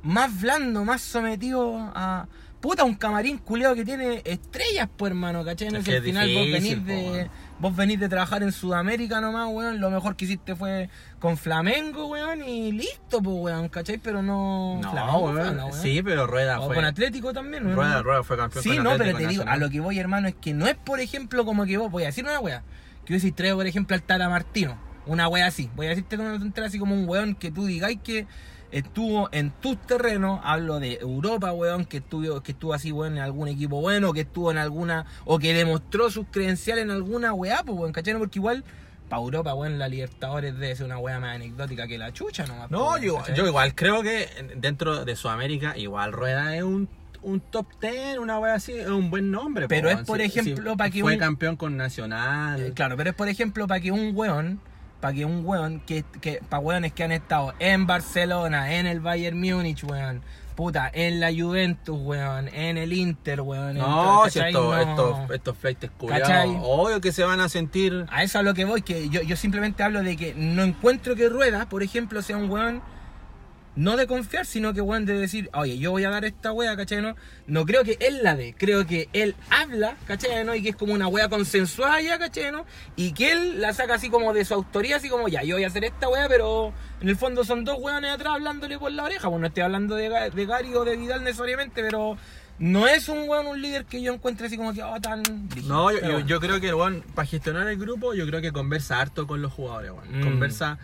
más blando, más sometido a. Puta, un camarín culeado que tiene estrellas, pues hermano, ¿cachai? No Es que al final vos venís po, de. weón. Vos venís de trabajar en Sudamérica nomás, weón. Lo mejor que hiciste fue con Flamengo, weón, y listo, pues, weón, ¿cachai? Pero no. No, Flamengo, weón. fue, no, weón. Sí, pero Rueda O fue. con Atlético también, weón. Rueda, Rueda fue campeón Sí, con no, pero te digo, a lo que voy, hermano, es que no es, por ejemplo, como que vos, voy a decir una weá, que yo si traigo, por ejemplo, al Tata Martino, una weá así, voy a decirte una así como un weón que tú digáis que estuvo en tus terrenos, hablo de Europa, weón, que estuvo, que estuvo así, weón, en algún equipo bueno, que estuvo en alguna, o que demostró sus credenciales en alguna weá, pues, weón, ¿cachai? Porque igual, para Europa, weón, la Libertadores debe ser una weá más anecdótica que la chucha nomás. No, pues, yo, igual creo que dentro de Sudamérica, igual Rueda es un, un top 10, una wea así, es un buen nombre. Pero po, es, por ejemplo, sí, pa' que Fue un- campeón con Nacional. Eh, Claro, pero es por ejemplo para que un weón, para que un weón, que, que para weones que han estado en Barcelona, en el Bayern Múnich, weón, puta, en la Juventus, weón, en el Inter, weón. No, si estos, No. estos, estos ¿Cachai? obvio que se van a sentir. A eso a lo que voy, que yo, yo simplemente hablo de que no encuentro que Rueda, por ejemplo, sea un weón no de confiar, sino que weón de decir, oye, yo voy a dar esta wea, ¿cachai? No, no creo que él la dé, creo que él habla, ¿cachai? ¿no? Y que es como una wea consensuada ya, ¿cachai? ¿no? Y que él la saca así como de su autoría, así como, ya, yo voy a hacer esta wea, pero en el fondo son dos weones atrás hablándole por la oreja, pues no estoy hablando de, de Gary o de Vidal necesariamente, pero no es un weón, un líder que yo encuentre así como que, oh, tan... No, yo, Pero yo, bueno. yo creo que el weón, para gestionar el grupo, yo creo que conversa harto con los jugadores, weón. Mm. Conversa,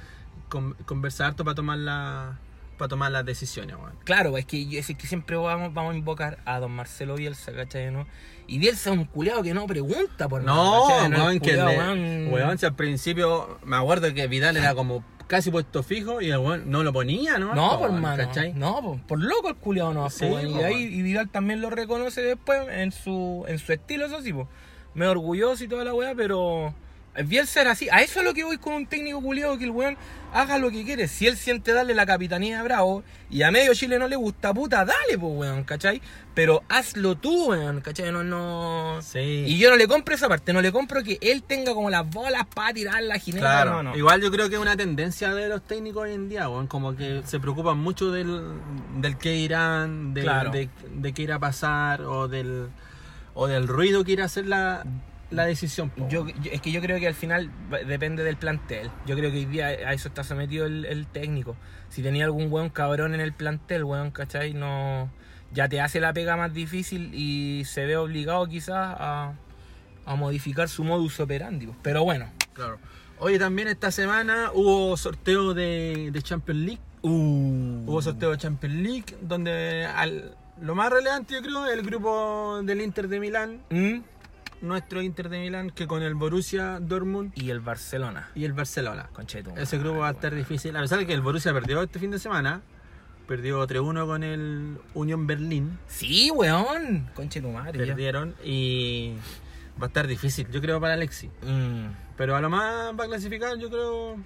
con- conversa harto para tomar la para tomar las decisiones, weón. Claro, es que, es que siempre vamos, vamos a invocar a don Marcelo Bielsa, ¿cachai? ¿no? Y Bielsa es un culeado que no pregunta por No, nada, es que weón. weón, si al principio me acuerdo que Vidal era como casi puesto fijo y el weón no lo ponía, ¿no? No, Po, por mano. ¿cachai? No, por, por loco el culiado no. Sí, po, y, ahí, y Vidal también lo reconoce después en su, en su estilo, eso sí, po. Me orgulloso y toda la weá, pero. El Bielsa era así. A eso es lo que voy con un técnico culiado, que el weón haga lo que quiere. Si él siente darle la capitanía a Bravo y a medio Chile no le gusta, puta, dale, pues, weón, ¿cachai? Pero hazlo tú, weón, ¿cachai? No, no. Sí. Y yo no le compro esa parte, no le compro que él tenga como las bolas para tirar la jineta. Claro, no, no. igual yo creo que es una tendencia de los técnicos hoy en día, weón, como que se preocupan mucho del, del qué irán, de, Claro. de, de qué irá a pasar o del, o del ruido que irá a hacer la, la decisión. Yo, yo- es que yo creo que al final depende del plantel. Yo creo que hoy día a eso está sometido el, el técnico. Si tenía algún weón cabrón en el plantel, weón, ¿cachai? No, ya te hace la pega más difícil y se ve obligado quizás a, a modificar su modus operandi. Pero bueno. Claro. Oye, también esta semana hubo sorteo de, de Champions League. Uh. Hubo sorteo de Champions League, donde al- lo más relevante yo creo es el grupo del Inter de Milán, ¿Mm? Nuestro Inter de Milán, que con el Borussia Dortmund Y el Barcelona. y el Barcelona. Conchetum. Ese grupo va a estar difícil. A pesar de que el Borussia perdió este fin de semana, perdió 3-1 con el Unión Berlín. Sí, weón. Conche tu madre. ya. Perdieron y va a estar difícil, yo creo, para Alexi. Mm. Pero a lo más va a clasificar, yo creo.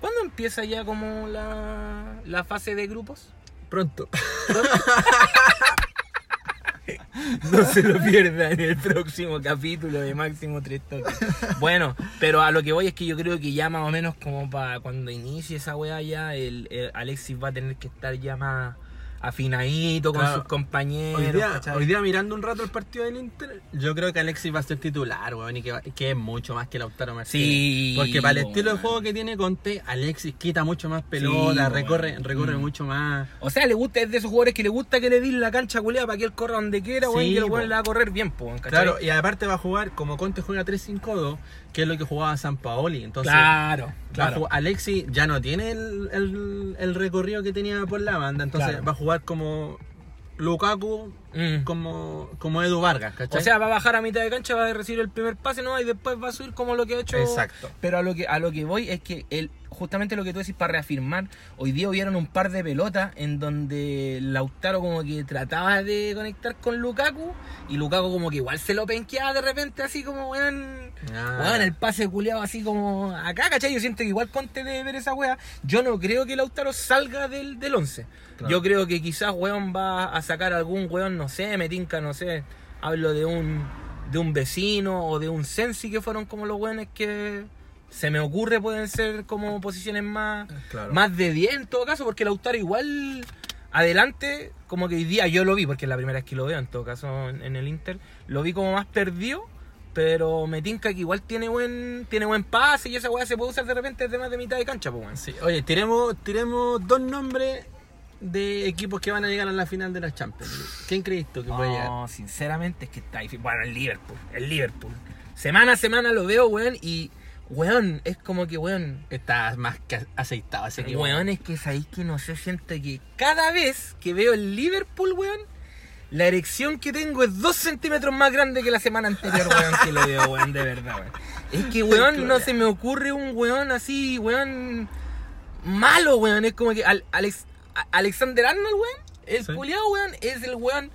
¿Cuándo empieza ya como la, la fase de grupos? Pronto. No se lo pierda en el próximo capítulo de Máximo Tres Toques. Bueno, pero a lo que voy es que yo creo que ya más o menos como para cuando inicie esa weá ya, el Alexis va a tener que estar ya más afinadito con Claro. sus compañeros. Hoy día, ¿cachai? hoy día mirando un rato el partido del Inter, yo creo que Alexis va a ser titular, weón, y que, que es mucho más que Lautaro Martínez. Sí, Porque para el estilo de juego que tiene Conte, Alexis quita mucho más pelota, Sí, recorre, recorre Mm. mucho más. O sea, le gusta, es de esos jugadores que le gusta que le den la cancha culeada para que él corra donde quiera, weón, Sí, y el weón le va a correr bien, po. Claro, y aparte va a jugar, como Conte juega 3-5-2, que es lo que jugaba San Paoli. Entonces, claro, va a claro. jugar- Alexis ya no tiene el, el- el recorrido que tenía por la banda, entonces Claro. va a jugar como Lukaku, Mm. como, como Edu Vargas, ¿cachai? O sea, va a bajar a mitad de cancha, va a recibir el primer pase, ¿no? Y después va a subir como lo que ha hecho. Exacto. Pero a lo que, a lo que voy es que él, justamente lo que tú decís para reafirmar, hoy día hubieron un par de pelotas en donde Lautaro como que trataba de conectar con Lukaku y Lukaku como que igual se lo penqueaba de repente así como weón. Ah. Weón, el pase culeado así como acá, ¿cachai? Yo siento que igual Conte de ver esa wea. Yo no creo que Lautaro salga del, del 11. Claro. Yo creo que quizás weón va a sacar algún weón, no sé, me tinca, no sé. Hablo de un de un vecino o de un sensi que fueron como los weones que se me ocurre pueden ser como posiciones más, Claro. más de 10 en todo caso, porque Lautaro igual adelante, como que hoy día yo lo vi, porque es la primera vez que lo veo en todo caso en, en el Inter, lo vi como más perdido, pero me tinca que igual tiene buen tiene buen pase y esa weá se puede usar de repente desde más de mitad de cancha, pues weón. Sí, Oye, tiremos, tiremos dos nombres de equipos que van a llegar a la final de la Champions. League. ¿Quién crees tú que puede llegar? No, sinceramente es que está difícil. Bueno, el Liverpool, el Liverpool. Semana a semana lo veo, weón, y weón, es como que weón, Está más que aceitado ese equipo. Weón, es que sabéis que no sé, siento que cada vez que veo el Liverpool, weón, la erección que tengo es dos centímetros más grande que la semana anterior, weón, que lo veo, weón, de verdad, weón. Es que, weón, no se me ocurre un weón así, weón, malo, weón. Es como que Al- Alex, Alexander Arnold, weón, el Sí. culiao, weón, es el weón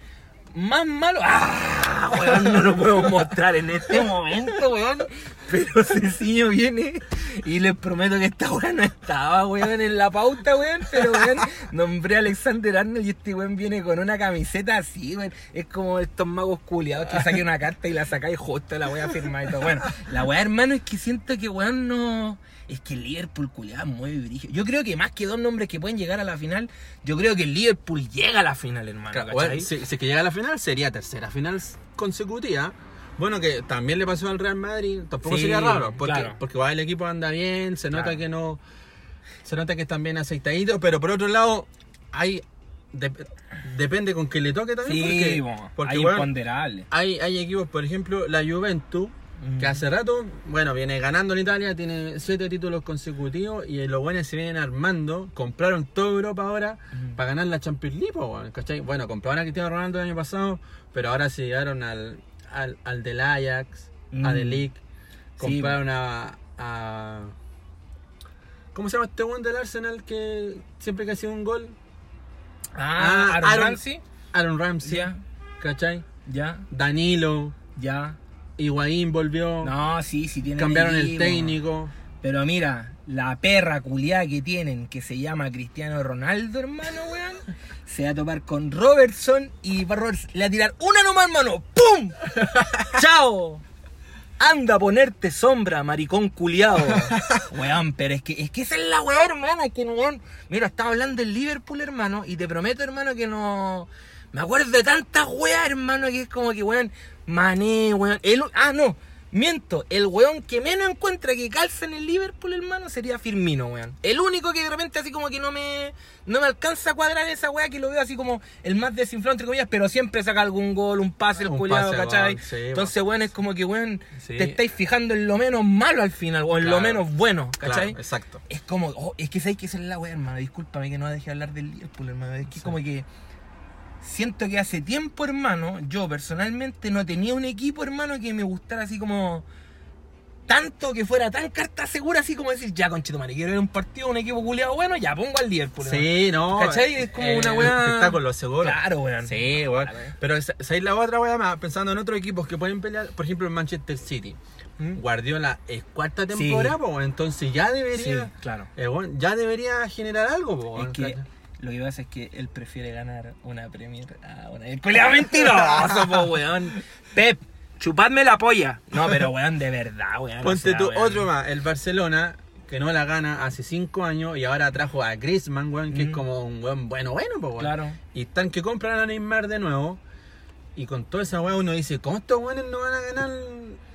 más malo. ¡Ah! Weón, no lo puedo mostrar en este momento, weón. Pero Cecilio viene y les prometo que esta weón no estaba, weón, en la pauta, weón. Pero, weón, nombré a Alexander Arnold y este weón viene con una camiseta así, weón. Es como estos magos culiados que saqué una carta y la sacáis justo la weá firmada y todo. Bueno, la weá, hermano, es que siento que, weón, no. Es que el Liverpool culiado muy brígido. Yo creo que más que dos nombres que pueden llegar a la final, yo creo que el Liverpool llega a la final, hermano. Claro, ¿cachai? bueno, si, si que llega a la final, sería tercera final consecutiva. Bueno, que también le pasó al Real Madrid, tampoco Sí, sería raro, porque, claro. porque va, el equipo anda bien, se nota Claro. que no. Se nota que están bien aceitaditos, pero por otro lado, hay. dep- depende con que le toque también. Sí, porque, hay bueno, hay, hay equipos, por ejemplo, la Juventus, que hace rato, bueno, viene ganando en Italia, tiene siete títulos consecutivos y los buenos se vienen armando. Compraron toda Europa ahora Mm. para ganar la Champions League, weón, ¿cachai? Bueno, compraron a Cristiano Ronaldo el año pasado, pero ahora se llegaron al, al, al del Ajax, a Mm. The League, Sí, compraron a, a- ¿Cómo se llama este one del Arsenal que siempre que hacía un gol? Ah, Ah, Aaron, Ramsey. Aaron Ramsey, ¿cachai? ya, Danilo, ya. Higuaín volvió, No, sí, sí tienen cambiaron el técnico. Pero mira, la perra culiada que tienen, que se llama Cristiano Ronaldo, hermano, weón, se va a topar con Robertson y va a Robertson le va a tirar una nomás, hermano. ¡Pum! ¡Chao! Anda a ponerte sombra, maricón culiao. Weón, pero es que, es que esa es la weá, hermano. Es que no, weón. Mira, estaba hablando del Liverpool, hermano, y te prometo, hermano, que no. Me acuerdo de tantas weas, hermano, que es como que, weón, mané, weón. El, ah, no, miento. El weón que menos encuentra que calza en el Liverpool, hermano, sería Firmino, weón. El único que de repente así como que no me, no me alcanza a cuadrar esa wea que lo veo así como el más desinflado, entre comillas, pero siempre saca algún gol, un pase, el Un culiado, pase, ¿cachai? weón, sí, Entonces, weón, es como que, weón, Sí. te estáis fijando en lo menos malo al final, o en lo menos bueno, ¿cachai? Claro, exacto. Es como, oh, es que sabes que esa es la wea, hermano. Discúlpame que no dejé hablar del Liverpool, hermano. Es que Sí. como que siento que hace tiempo, hermano, yo personalmente no tenía un equipo, hermano, que me gustara así como tanto que fuera tan carta segura así como decir, ya conchetumare, quiero ver un partido, un equipo culiado bueno, ya pongo al Liverpool. Sí, no. ¿Cachai? Es como una eh, weá- espectáculo, seguro. Claro, weón. Sí, weón. Claro, weón. Pero es la otra weá más, pensando en otros equipos que pueden pelear, por ejemplo el Manchester City. ¿Mm? Guardiola es cuarta Sí. temporada, po, weón, entonces ya Sí, debería, claro. eh, ya debería generar algo, po, Es que. Lo que pasa es que él prefiere ganar una Premier a una. ¡El mentiroso, po, weón! Pep, chupadme la polla. No, pero weón, de verdad, weón. o Ponte sea, tú weón. otro más, el Barcelona, que no la gana hace cinco años y ahora trajo a Griezmann, weón, que Mm. es como un weón bueno, bueno, po, weón. Claro. Y están que compran a Neymar de nuevo. Y con toda esa weá uno dice, ¿cómo estos weones no van a ganar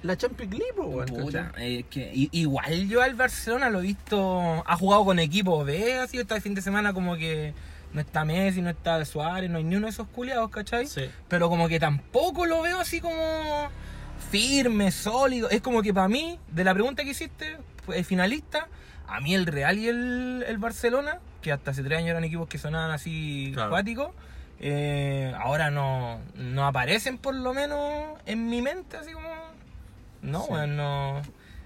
la Champions League, weón? Eh, que igual yo al Barcelona lo he visto, ha jugado con equipos B, así este fin de semana como que no está Messi, no está Suárez, no hay ni uno de esos culiados, ¿cachai? Sí. Pero como que tampoco lo veo así como firme, sólido. Es como que para mí, de la pregunta que hiciste, pues, finalista, a mí el Real y el, el Barcelona, que hasta hace tres años eran equipos que sonaban así Claro. acuáticos, eh, ahora no, no aparecen por lo menos en mi mente, así como... No, Sí. weón, no...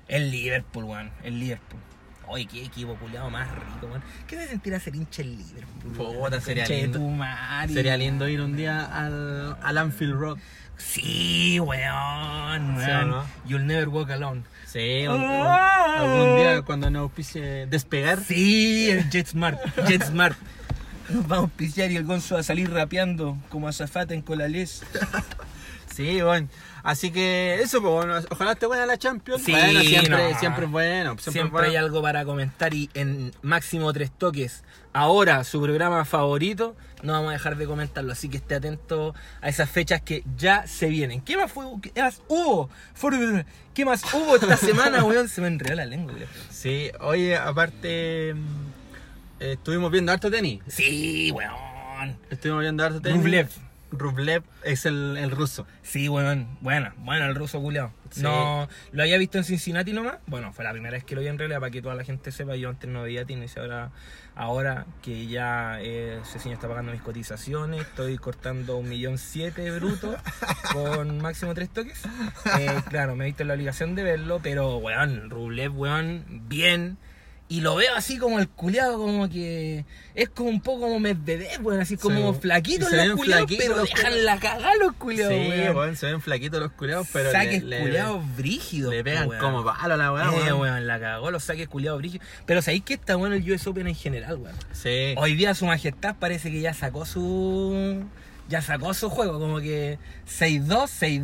El Liverpool, weón, el Liverpool. Oye, qué equipo culiado más rico, weón. ¿Qué se sentirá ser hincha del Liverpool? Puta, weón? sería lindo. Sería weón. lindo ir un día al, al Anfield Road. Sí, weón, ¿Sí o weón. no? You'll never walk alone. Sí, un- un- algún día cuando nos auspicie despegar. Sí, el JetSmart, JetSmart. Nos vamos a pisar y el Gonzo va a salir rapeando como azafata en Colales. Sí, bueno. Así que eso, pues bueno, ojalá esté buena la Champions. Sí, bueno, siempre, no. siempre es bueno. Siempre, Siempre, bueno. hay algo para comentar y en máximo tres toques. Ahora, su programa favorito, no vamos a dejar de comentarlo, así que esté atento a esas fechas que ya se vienen. ¿Qué más fue? ¿Qué más hubo? ¿Qué más hubo esta semana, weón? Se me enredó la lengua, weón. Sí, oye, aparte, eh, estuvimos viendo harto tenis. Sí, weón. Estuvimos viendo harto tenis. Rublev. Rublev es el, el ruso. Sí, weón. Bueno, bueno, el ruso culiao. Sí. No, lo había visto en Cincinnati nomás. Bueno, fue la primera vez que lo vi en realidad para que toda la gente sepa. Yo antes no veía tenis, ahora, ahora que ya eh, señor está pagando mis cotizaciones, estoy cortando un millón siete bruto con máximo tres toques. Eh, claro, me he visto en la obligación de verlo, pero weón, Rublev, weón, bien. Y lo veo así como el culiado, como que es como un poco como Medvedev, weón, así como Sí. flaquitos los culiados, pero los dejan culiados. la cagada los culiados, sí, weón. weón, se ven flaquitos los culiados, pero saques le, le- culiados brígidos. le pegan weón. como palo a la weá, Eh, weón, la cagó, los saques culiados brígidos. Pero sabéis que está bueno el US Open en general, weón. Sí. Hoy día su majestad parece que ya sacó su. Ya sacó su juego, como que 6-2,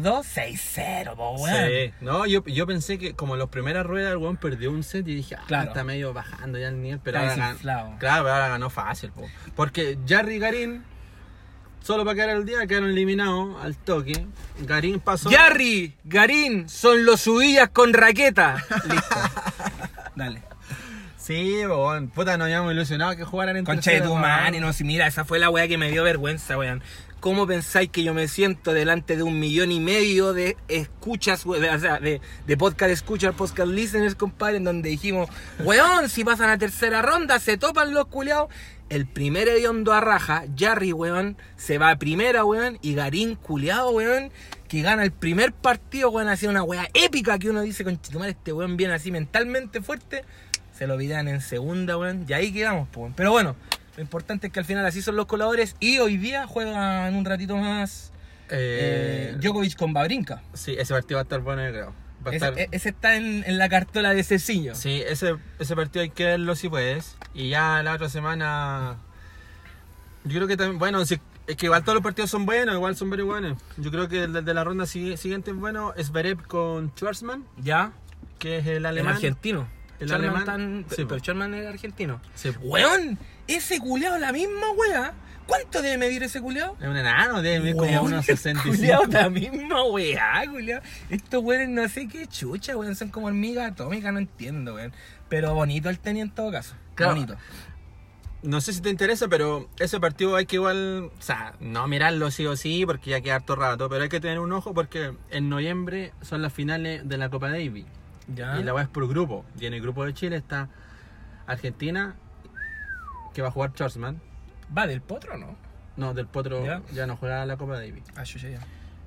6-2, 6-0, po, weón. Sí. No, yo, yo pensé que como en las primeras ruedas el weón perdió un set y dije, ah, Claro. está medio bajando ya el nivel, pero Está ahora ganó. desinflado. Claro, pero ahora ganó fácil, po. Porque Jarry y Garín, solo para quedar el día, quedaron eliminados al toque. Garín pasó. Jarry, Garín, son los subillas con raqueta. Listo. Dale. Sí, po, weón. Puta, nos habíamos ilusionado que jugaran en Concha de tercera, tu weón. madre, no, si mira, esa fue la weá que me dio vergüenza, weón. ¿Cómo pensáis que yo me siento delante de un millón y medio de escuchas, o sea, de, podcast escuchas, podcast listeners, compadre, en donde dijimos, weón, si pasan a tercera ronda, se topan los culiados. El primer hediondo a raja, Jarry, weón, se va a primera, weón, y Garín, culiado, weón, que gana el primer partido, weón, hacía una weá épica que uno dice, concha de tu madre, este weón viene así mentalmente fuerte. Se lo olvidan en segunda, weón. Y ahí quedamos, pues. Pero bueno, lo importante es que al final así son los coladores. Y hoy día juega en un ratito más Eh, eh, Djokovic con Babrinka. Sí, ese partido va a estar bueno, yo creo. Va a Ese, estar- ese está en, en la cartola de Ceciño. Sí, ese, ese partido hay que verlo si puedes. Y ya la otra semana. Yo creo que también. Bueno, si- es que igual todos los partidos son buenos, igual son very buenos. Yo creo que el de, de la ronda sigui- siguiente es bueno. Es Bereb con Schwarzman, ¿Ya? que es el El alemán. argentino. El Sherman alemán, tan- sí, pero po. Sherman es argentino. Sí. Weón, ese culeado la misma wea. ¿Cuánto debe medir ese culeado? Es un enano, debe medir como unos el 65. culiao la misma weá, culiao. Estos weones no sé qué chucha, weón. Son como hormigas atómicas, no entiendo, weón. Pero bonito el tenis en todo caso. Claro. Bonito. No sé si te interesa, pero ese partido hay que igual, o sea, no mirarlo sí o sí, porque ya queda harto rato, pero hay que tener un ojo porque en noviembre son las finales de la Copa Davis. Ya. Y la va es por grupo. Y en el grupo de Chile está Argentina, que va a jugar Schwarzman. ¿Va del potro o no? No, del Potro Ya. ya, no juega la Copa Davis. Ah, yo ya.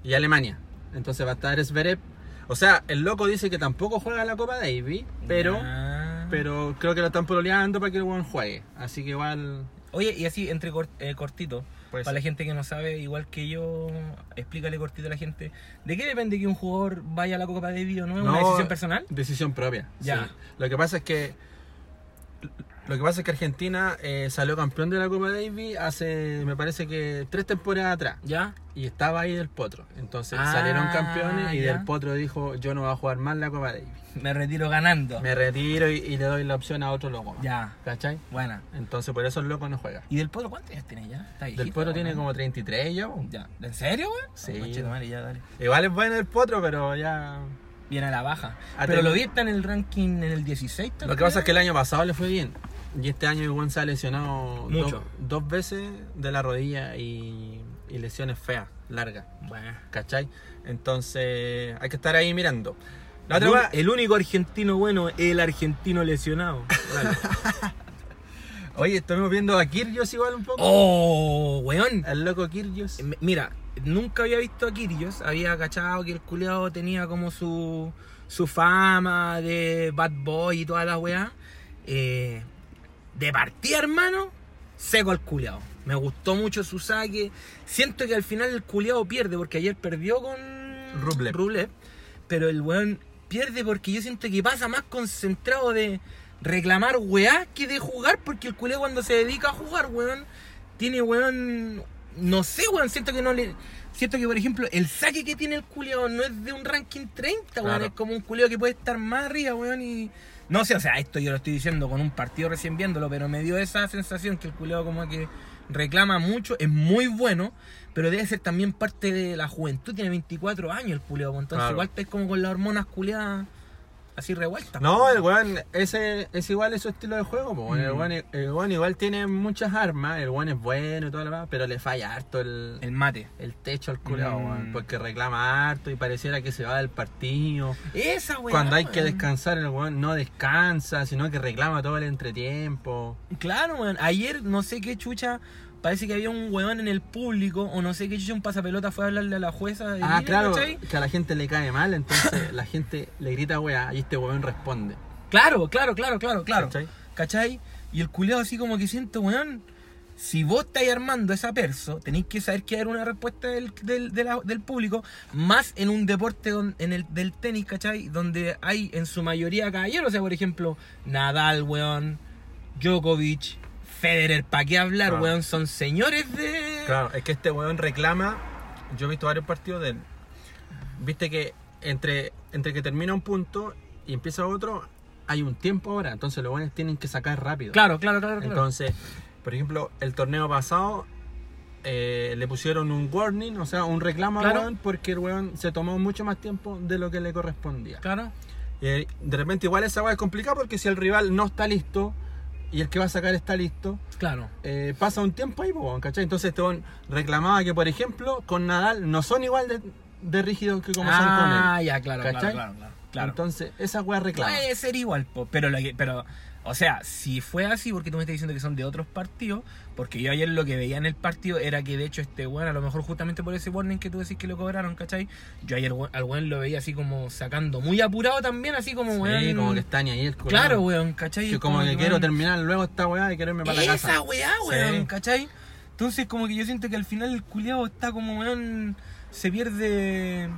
Y Alemania. Entonces va a estar Zverev. O sea, el loco dice que tampoco juega la Copa Davis, pero, Ya. pero creo que lo están pololeando para que el weón juegue. Así que igual. Oye, y así entre cort- eh, cortito, Pues para la gente que no sabe, igual que yo, explícale cortito a la gente, ¿de qué depende que un jugador vaya a la Copa Davis o no? ¿Es una No, decisión personal? Decisión propia. Ya. sí. Lo que pasa es que. Lo que pasa es que Argentina eh, salió campeón de la Copa Davis hace, me parece que tres temporadas atrás. ¿Ya? Y estaba ahí del Potro. Entonces Ah, salieron campeones y ya. del Potro dijo: Yo no voy a jugar más la Copa Davis. Me retiro ganando. Me retiro y, y le doy la opción a otro loco. Ya, ¿Cachai? buena. Entonces por eso el loco no juega. ¿Y del Potro cuántos años tiene ya? Está Del viejito, Potro ¿no? tiene como 33 ya. po. Ya. ¿En serio, güey? Sí. ya, dale. Igual es bueno el Potro, pero ya. Viene a la baja. Pero lo vi está en el ranking en el 16. Lo que pasa es que el año pasado le fue bien. Y este año igual se ha lesionado Mucho. Dos, dos veces de la rodilla y, y lesiones feas, largas. Bueno. ¿Cachai? Entonces hay que estar ahí mirando. La El, otra el único argentino bueno es el argentino lesionado. Oye, estamos viendo a Kirgios igual un poco. ¡Oh, weón! El loco Kirgios. Mira, nunca había visto a Kyrgios, había cachado que el culiado tenía como su, su fama de bad boy y toda la weá. Eh, de partida, hermano, seco al culiado. Me gustó mucho su saque. Siento que al final el culiado pierde, porque ayer perdió con Rublev. pero el weón pierde porque yo siento que pasa más concentrado de reclamar weá que de jugar, porque el culiado cuando se dedica a jugar, weón, tiene weón. No sé, weón, siento que no le. Siento que, por ejemplo, el saque que tiene el culiao no es de un ranking 30, weón. Claro. Es como un culiao que puede estar más arriba, weón. Y. No sé, o sea, esto yo lo estoy diciendo con un partido recién viéndolo, pero me dio esa sensación que el culiao como que reclama mucho, es muy bueno, pero debe ser también parte de la juventud. Tiene 24 años el culiao, pues, entonces Claro. igual está como con las hormonas culiadas así revueltas. No, el weón, ese es igual es su estilo de juego, po, weón. el, Mm. weón, el weón igual tiene muchas armas, el weón es bueno y todo lo demás, pero le falla harto el, El mate. el techo al culiao, Mm. weón, porque reclama harto y pareciera que se va del partido. Esa weá. Cuando hay que weón. descansar, el weón no descansa, sino que reclama todo el entretiempo. Claro, weón. Ayer no sé qué chucha. Parece que había un weón en el público, o no sé qué un pasapelota fue a hablarle a la jueza. De Ah, claro, ¿cachai? que a la gente le cae mal, entonces la gente le grita weá y este weón responde. Claro, claro, claro, claro, claro. ¿Cachai? ¿Cachai? Y el culeado así como que siento, weón. Si vos estáis armando esa perso, tenéis que saber que hay una respuesta del, del, de la- del público, más en un deporte don- en el, del tenis, ¿cachai? Donde hay en su mayoría caballeros, o sea, por ejemplo, Nadal, weón, Djokovic, Federer, ¿para qué hablar, Claro. weón? Son señores de... Claro, es que este weón reclama. Yo he visto varios partidos de él. Viste que entre, entre que termina un punto y empieza otro, hay un tiempo ahora. Entonces los weones tienen que sacar rápido. Claro, claro, claro. claro. Entonces, por ejemplo, el torneo pasado eh, le pusieron un warning, o sea, un reclamo Claro. al weón porque el weón se tomó mucho más tiempo de lo que le correspondía. claro. Y de repente igual esa weá es complicada porque si el rival no está listo y el que va a sacar está listo, Claro. eh, pasa un tiempo ahí, ¿cachai? Entonces este weón reclamaba que, por ejemplo, con Nadal no son igual de, de rígidos que como son con ah, él. ya, claro, claro, ¿Cachai? claro, claro, claro. Entonces, esa weá reclama. Puede ser igual, po, pero, que- pero, o sea, si fue así, porque tú me estás diciendo que son de otros partidos, porque yo ayer lo que veía en el partido era que de hecho este weón, a lo mejor justamente por ese warning que tú decís que lo cobraron, ¿cachai? Yo ayer al weón lo veía así como sacando, muy apurado también, así como Sí, weón. como que está ni ahí el culo. Claro, weón, ¿cachai? Que como que quiero terminar luego esta weá y quiero irme para la casa. Esa weá, weón, Sí. ¿cachai? Entonces como que yo siento que al final el culiado está como weón, se pierde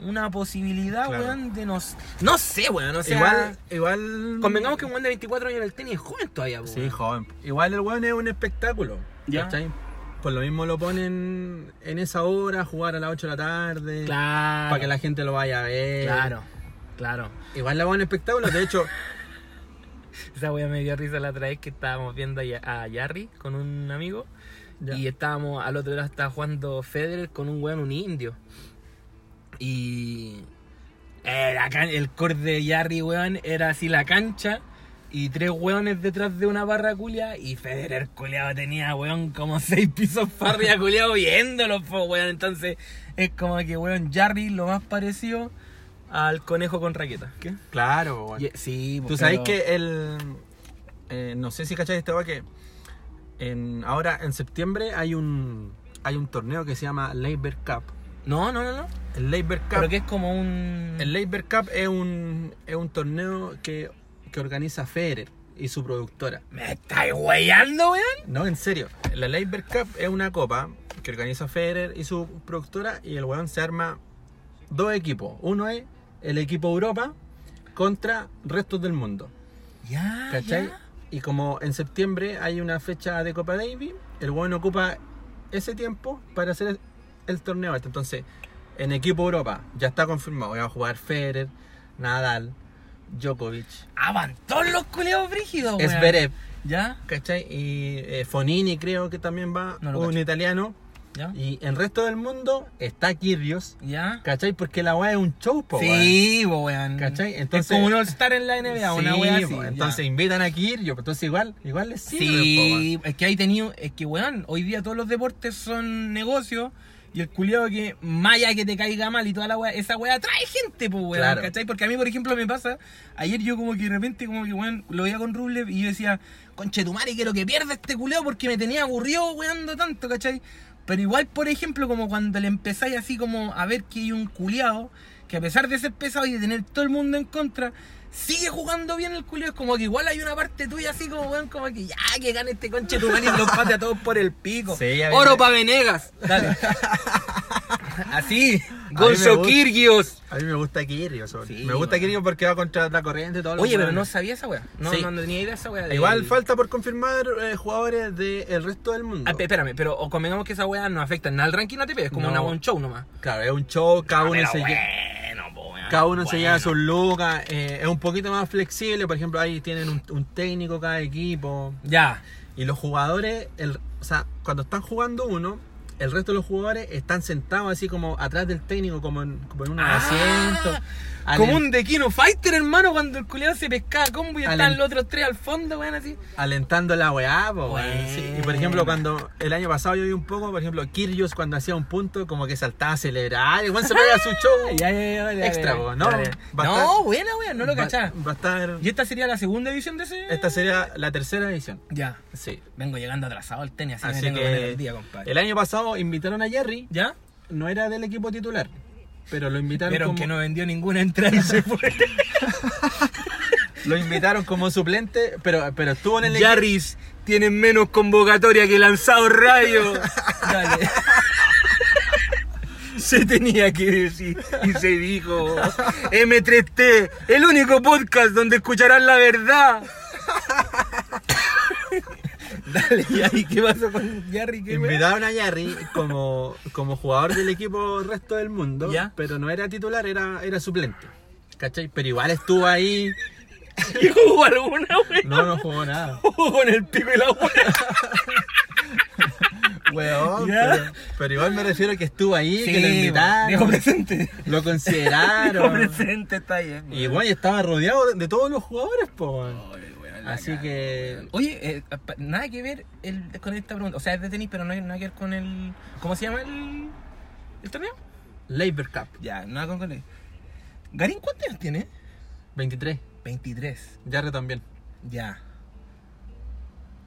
una posibilidad, Claro. weón, de no, no sé, weón, o sea... igual, igual. Convengamos que un weón de 24 años en el tenis es joven todavía, po, Sí, weón. joven. Igual el weón es un espectáculo. Ya. ¿Cachai? Por lo mismo lo ponen en esa hora, jugar a las 8 de la tarde. Claro. Para que la gente lo vaya a ver. Claro, claro. Igual le un espectáculo. De hecho, Esa wea me dio risa la otra vez que estábamos viendo a Ya- a Yarry con un amigo. Ya. Y estábamos, al otro lado estaba jugando Federer con un weón, un indio. Y. eh, la el core de Yarry, weón, era así la cancha. Y tres weones detrás de una barra culia. Y Federer culiado tenía, weón, como seis pisos para arriba culiado viéndolo, po, weón. Entonces, es como que, weón, Yarry lo más parecido al conejo con raqueta. ¿Qué? claro, weón. Sí, Tú pues, sabes que el. eh, no sé si cacháis este weá que. En, ahora en septiembre hay un. Hay un torneo que se llama Labor Cup. No, no, no, no. El Labor Cup. Pero que es como un. El Labor Cup es un, es un torneo que, que organiza Federer y su productora. ¿Me estáis weyando, weón? No, en serio. La Labor Cup es una copa que organiza Federer y su productora y el weón se arma dos equipos. Uno es el equipo Europa contra restos del mundo. Ya. ¿Cachai? ya. Y como en septiembre hay una fecha de Copa Davis, el weón ocupa ese tiempo para hacer el, torneo este. Entonces, en equipo Europa ya está confirmado. Va a jugar Federer, Nadal, Djokovic, van todos los culeados brígidos, weón. Zverev, ¿Ya? ¿cachai? Y eh, Fonini creo que también va, No un cacho. italiano. ¿Ya? Y en el resto del mundo está Kyrgios, ¿Ya? ¿cachai? Porque la weá es un show, po. Sí, po, weón. ¿Cachai? es Entonces- como un all-star en la NBA, una Sí, wea así. po, ya. entonces invitan a pues, entonces igual, igual les sirve, po, weón. Sí, es que hay tenido, es que weón, hoy día todos los deportes son negocios y el culiado que maya que te caiga mal y toda la weá, esa weá trae gente, pues weón, Claro. ¿cachai? Porque a mí, por ejemplo, me pasa, ayer yo como que de repente como que weón, lo veía con Rublev y yo decía, conche tu madre, quiero que pierda este culiado porque me tenía aburrido weando tanto, ¿cachai? Pero igual, por ejemplo, como cuando le empezáis así como a ver que hay un culiado que a pesar de ser pesado y de tener todo el mundo en contra, sigue jugando bien el culiado. Es como que igual hay una parte tuya así como, weón, como que ya que gane este conche tu madre y los pate a todos por el pico. Sí, Oro me- pa' Venegas. Dale. así. Gonzo. Kirgios. A mí me gusta Sí, me gusta weón. Kyrgios porque va contra la corriente y todo Oye, pero no sabía esa weá. No, Sí. no, no tenía idea de esa weá. Igual falta por confirmar eh, jugadores del resto del mundo. Ah, espérame, pero o convengamos que esa weá no afecta nada al ranking ATP, es como No. una un show nomás. Claro, es un show, cada uno, se. Cada uno se lleva sus lucas, eh, es un poquito más flexible, por ejemplo, ahí tienen un, un técnico cada equipo. Ya. Y los jugadores, el, o sea, cuando están jugando uno, el resto de los jugadores están sentados así como atrás del técnico, como en, como en unos Ah, asientos. Como un de Kino Fighter, hermano, cuando el culiado se pescaba combo y estaban los otros tres al fondo, weón, así. alentando la weá, po, weón. Sí, Y por ejemplo, cuando el año pasado yo vi un poco, por ejemplo, Kyrgios cuando hacía un punto, como que saltaba a celebrar, igual se pega su show. Ya, ya, ya, ya, Extra, po, ¿no? No, buena, weón, no lo cachaba. Va a estar. ¿Y esta sería la segunda edición de ese? Esta sería la tercera edición. Ya. Sí. Vengo llegando atrasado al tenis, así, Así me tengo que poner que el día, compadre. el año pasado invitaron a Jerry, ¿Ya? no era del equipo titular, pero lo invitaron Vieron como, que no vendió ninguna entrada y se fue. lo invitaron como suplente, pero, pero estuvo en el. Yarris tienen menos convocatoria que lanzado radio. Dale. Se tenía que decir y se dijo M3T, el único podcast donde escucharán la verdad. Dale, ¿y ahí qué pasó con wea? Invitaron a Jerry como, como jugador del equipo resto del mundo, Ya. pero no era titular, era, era suplente. ¿Cachai? Pero igual estuvo ahí. ¿Y jugó alguna, wea? No, no jugó nada. Jugó con el pico y la. Weón, pero, pero igual me refiero a que estuvo ahí, que lo invitaron, Dijo presente. lo Dijo consideraron. presente, está bien. Y bueno, estaba rodeado de, de todos los jugadores, po. La Así que-. Oye, eh, nada que ver el, con esta pregunta. O sea, es de tenis, pero no hay nada que ver con el. ¿Cómo se llama el, el torneo? Labor Cup, Ya, nada con, con el. ¿Garín cuántos años tiene? 23. 23. Jarre también. Ya.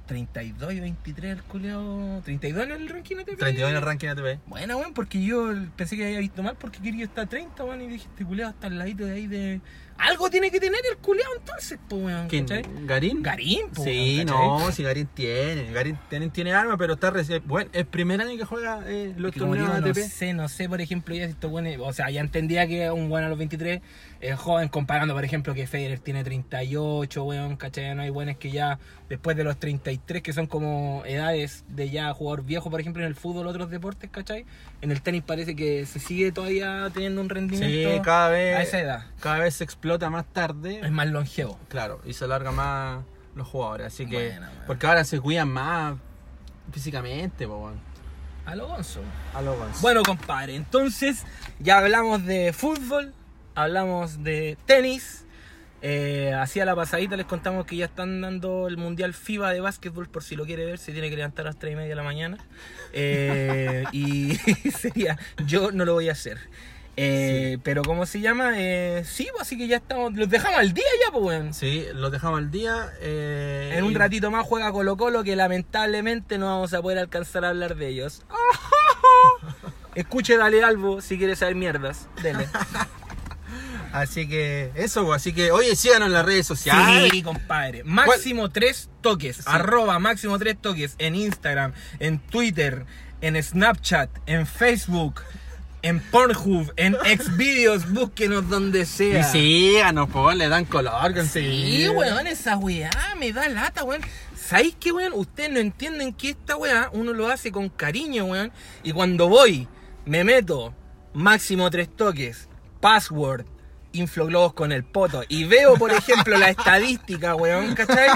32 y 23 el culeado. 32 en el ranking ATP. 32 en el ranking ATP. Bueno, weón, porque yo pensé que había visto mal porque Kirio está a 30, weón, y dije, este culeado está al ladito de ahí de. Algo tiene que tener el culeado entonces, pues, weón. ¿Quién? ¿cachai? ¿Garín? Garín, pues. Sí, weón, no, si Garín tiene. Garín tiene, tiene arma, pero está recién. Bueno, es primer año que juega eh, los torneos digo, ATP. no sé, no sé, por ejemplo, ya si estos buenos, o sea, ya entendía que un bueno a los 23 es joven, comparando, por ejemplo, que Federer tiene 38, weón, ¿cachai? No hay buenos que ya después de los 33, que son como edades de ya jugador viejo, por ejemplo, en el fútbol, otros deportes, ¿cachai? En el tenis parece que se sigue todavía teniendo un rendimiento Sí, cada vez, a esa edad. cada vez se explota más tarde. Es más longevo. Claro, y se alarga más los jugadores. Así que. Buena, buena. Porque ahora se cuidan más físicamente, po, weón. A lo gonzo. A lo Gonz. Bueno, compadre, entonces ya hablamos de fútbol, hablamos de tenis. Eh, la pasadita les contamos que ya están dando el Mundial FIBA de básquetbol, por si lo quiere ver, se tiene que levantar a las 3 y media de la mañana. Eh, y sería, yo no lo voy a hacer. Eh, Pero ¿cómo se llama? Eh, sí, pues, así que ya estamos, los dejamos al día ya, pues, weón. Sí, los dejamos al día. eh, En un y- ratito más juega Colo Colo que lamentablemente no vamos a poder alcanzar a hablar de ellos. Escuche Dale Albo si quiere saber mierdas. Dele. Así que eso, pues, así que oye, síganos en las redes sociales. Sí, compadre. Máximo tres toques. Arroba máximo tres toques en Instagram, en Twitter, en Snapchat, en Facebook, en Pornhub, en Xvideos. Búsquenos donde Y sea. síganos, pues, le dan color Sí, weón, esa weá me da lata, weón. ¿Sabéis qué, weón? Ustedes no entienden que esta weá uno lo hace con cariño, weón. Y cuando voy, me meto, máximo tres toques, password, infloglobos con el poto. Y veo, por ejemplo, la estadística, weón, ¿cachai?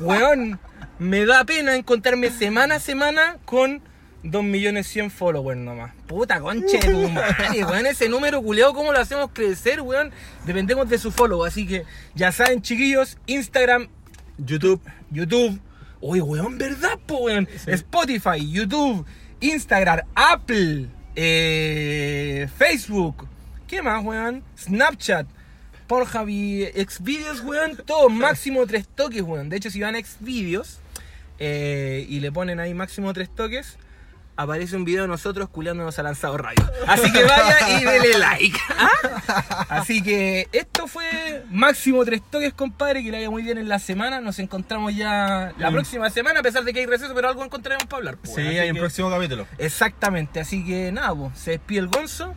Weón, me da pena encontrarme semana a semana con 2.100.000 followers nomás. Puta conche de tu madre, weón. Ese número culeado, ¿cómo lo hacemos crecer, weón? Dependemos de su follow. Así que ya saben, chiquillos, Instagram, YouTube. YouTube. Oye, weón, ¿verdad, po, weón? Spotify, YouTube, Instagram, Apple, eh, Facebook. ¿Qué más, weón? Snapchat. Pornhub y Xvideos, weón. Todo máximo tres toques, weón. De hecho, si van a Xvideos eh, y le ponen ahí máximo tres toques, aparece un video de nosotros culiándonos a lanzado radio. Así que vaya y dele like. ¿ah? Así que esto fue máximo tres toques, compadre. Que le vaya muy bien en la semana. Nos encontramos ya la Mm. próxima semana, a pesar de que hay receso, pero algo encontraremos para hablar. pues, Sí, así hay un que- próximo capítulo. Exactamente. Así que nada, pues, se despide el Gonzo,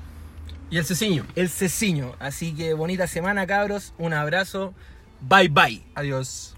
Y el ceciño. el Ceciño. Así que bonita semana, cabros. Un abrazo. Bye bye. Adiós.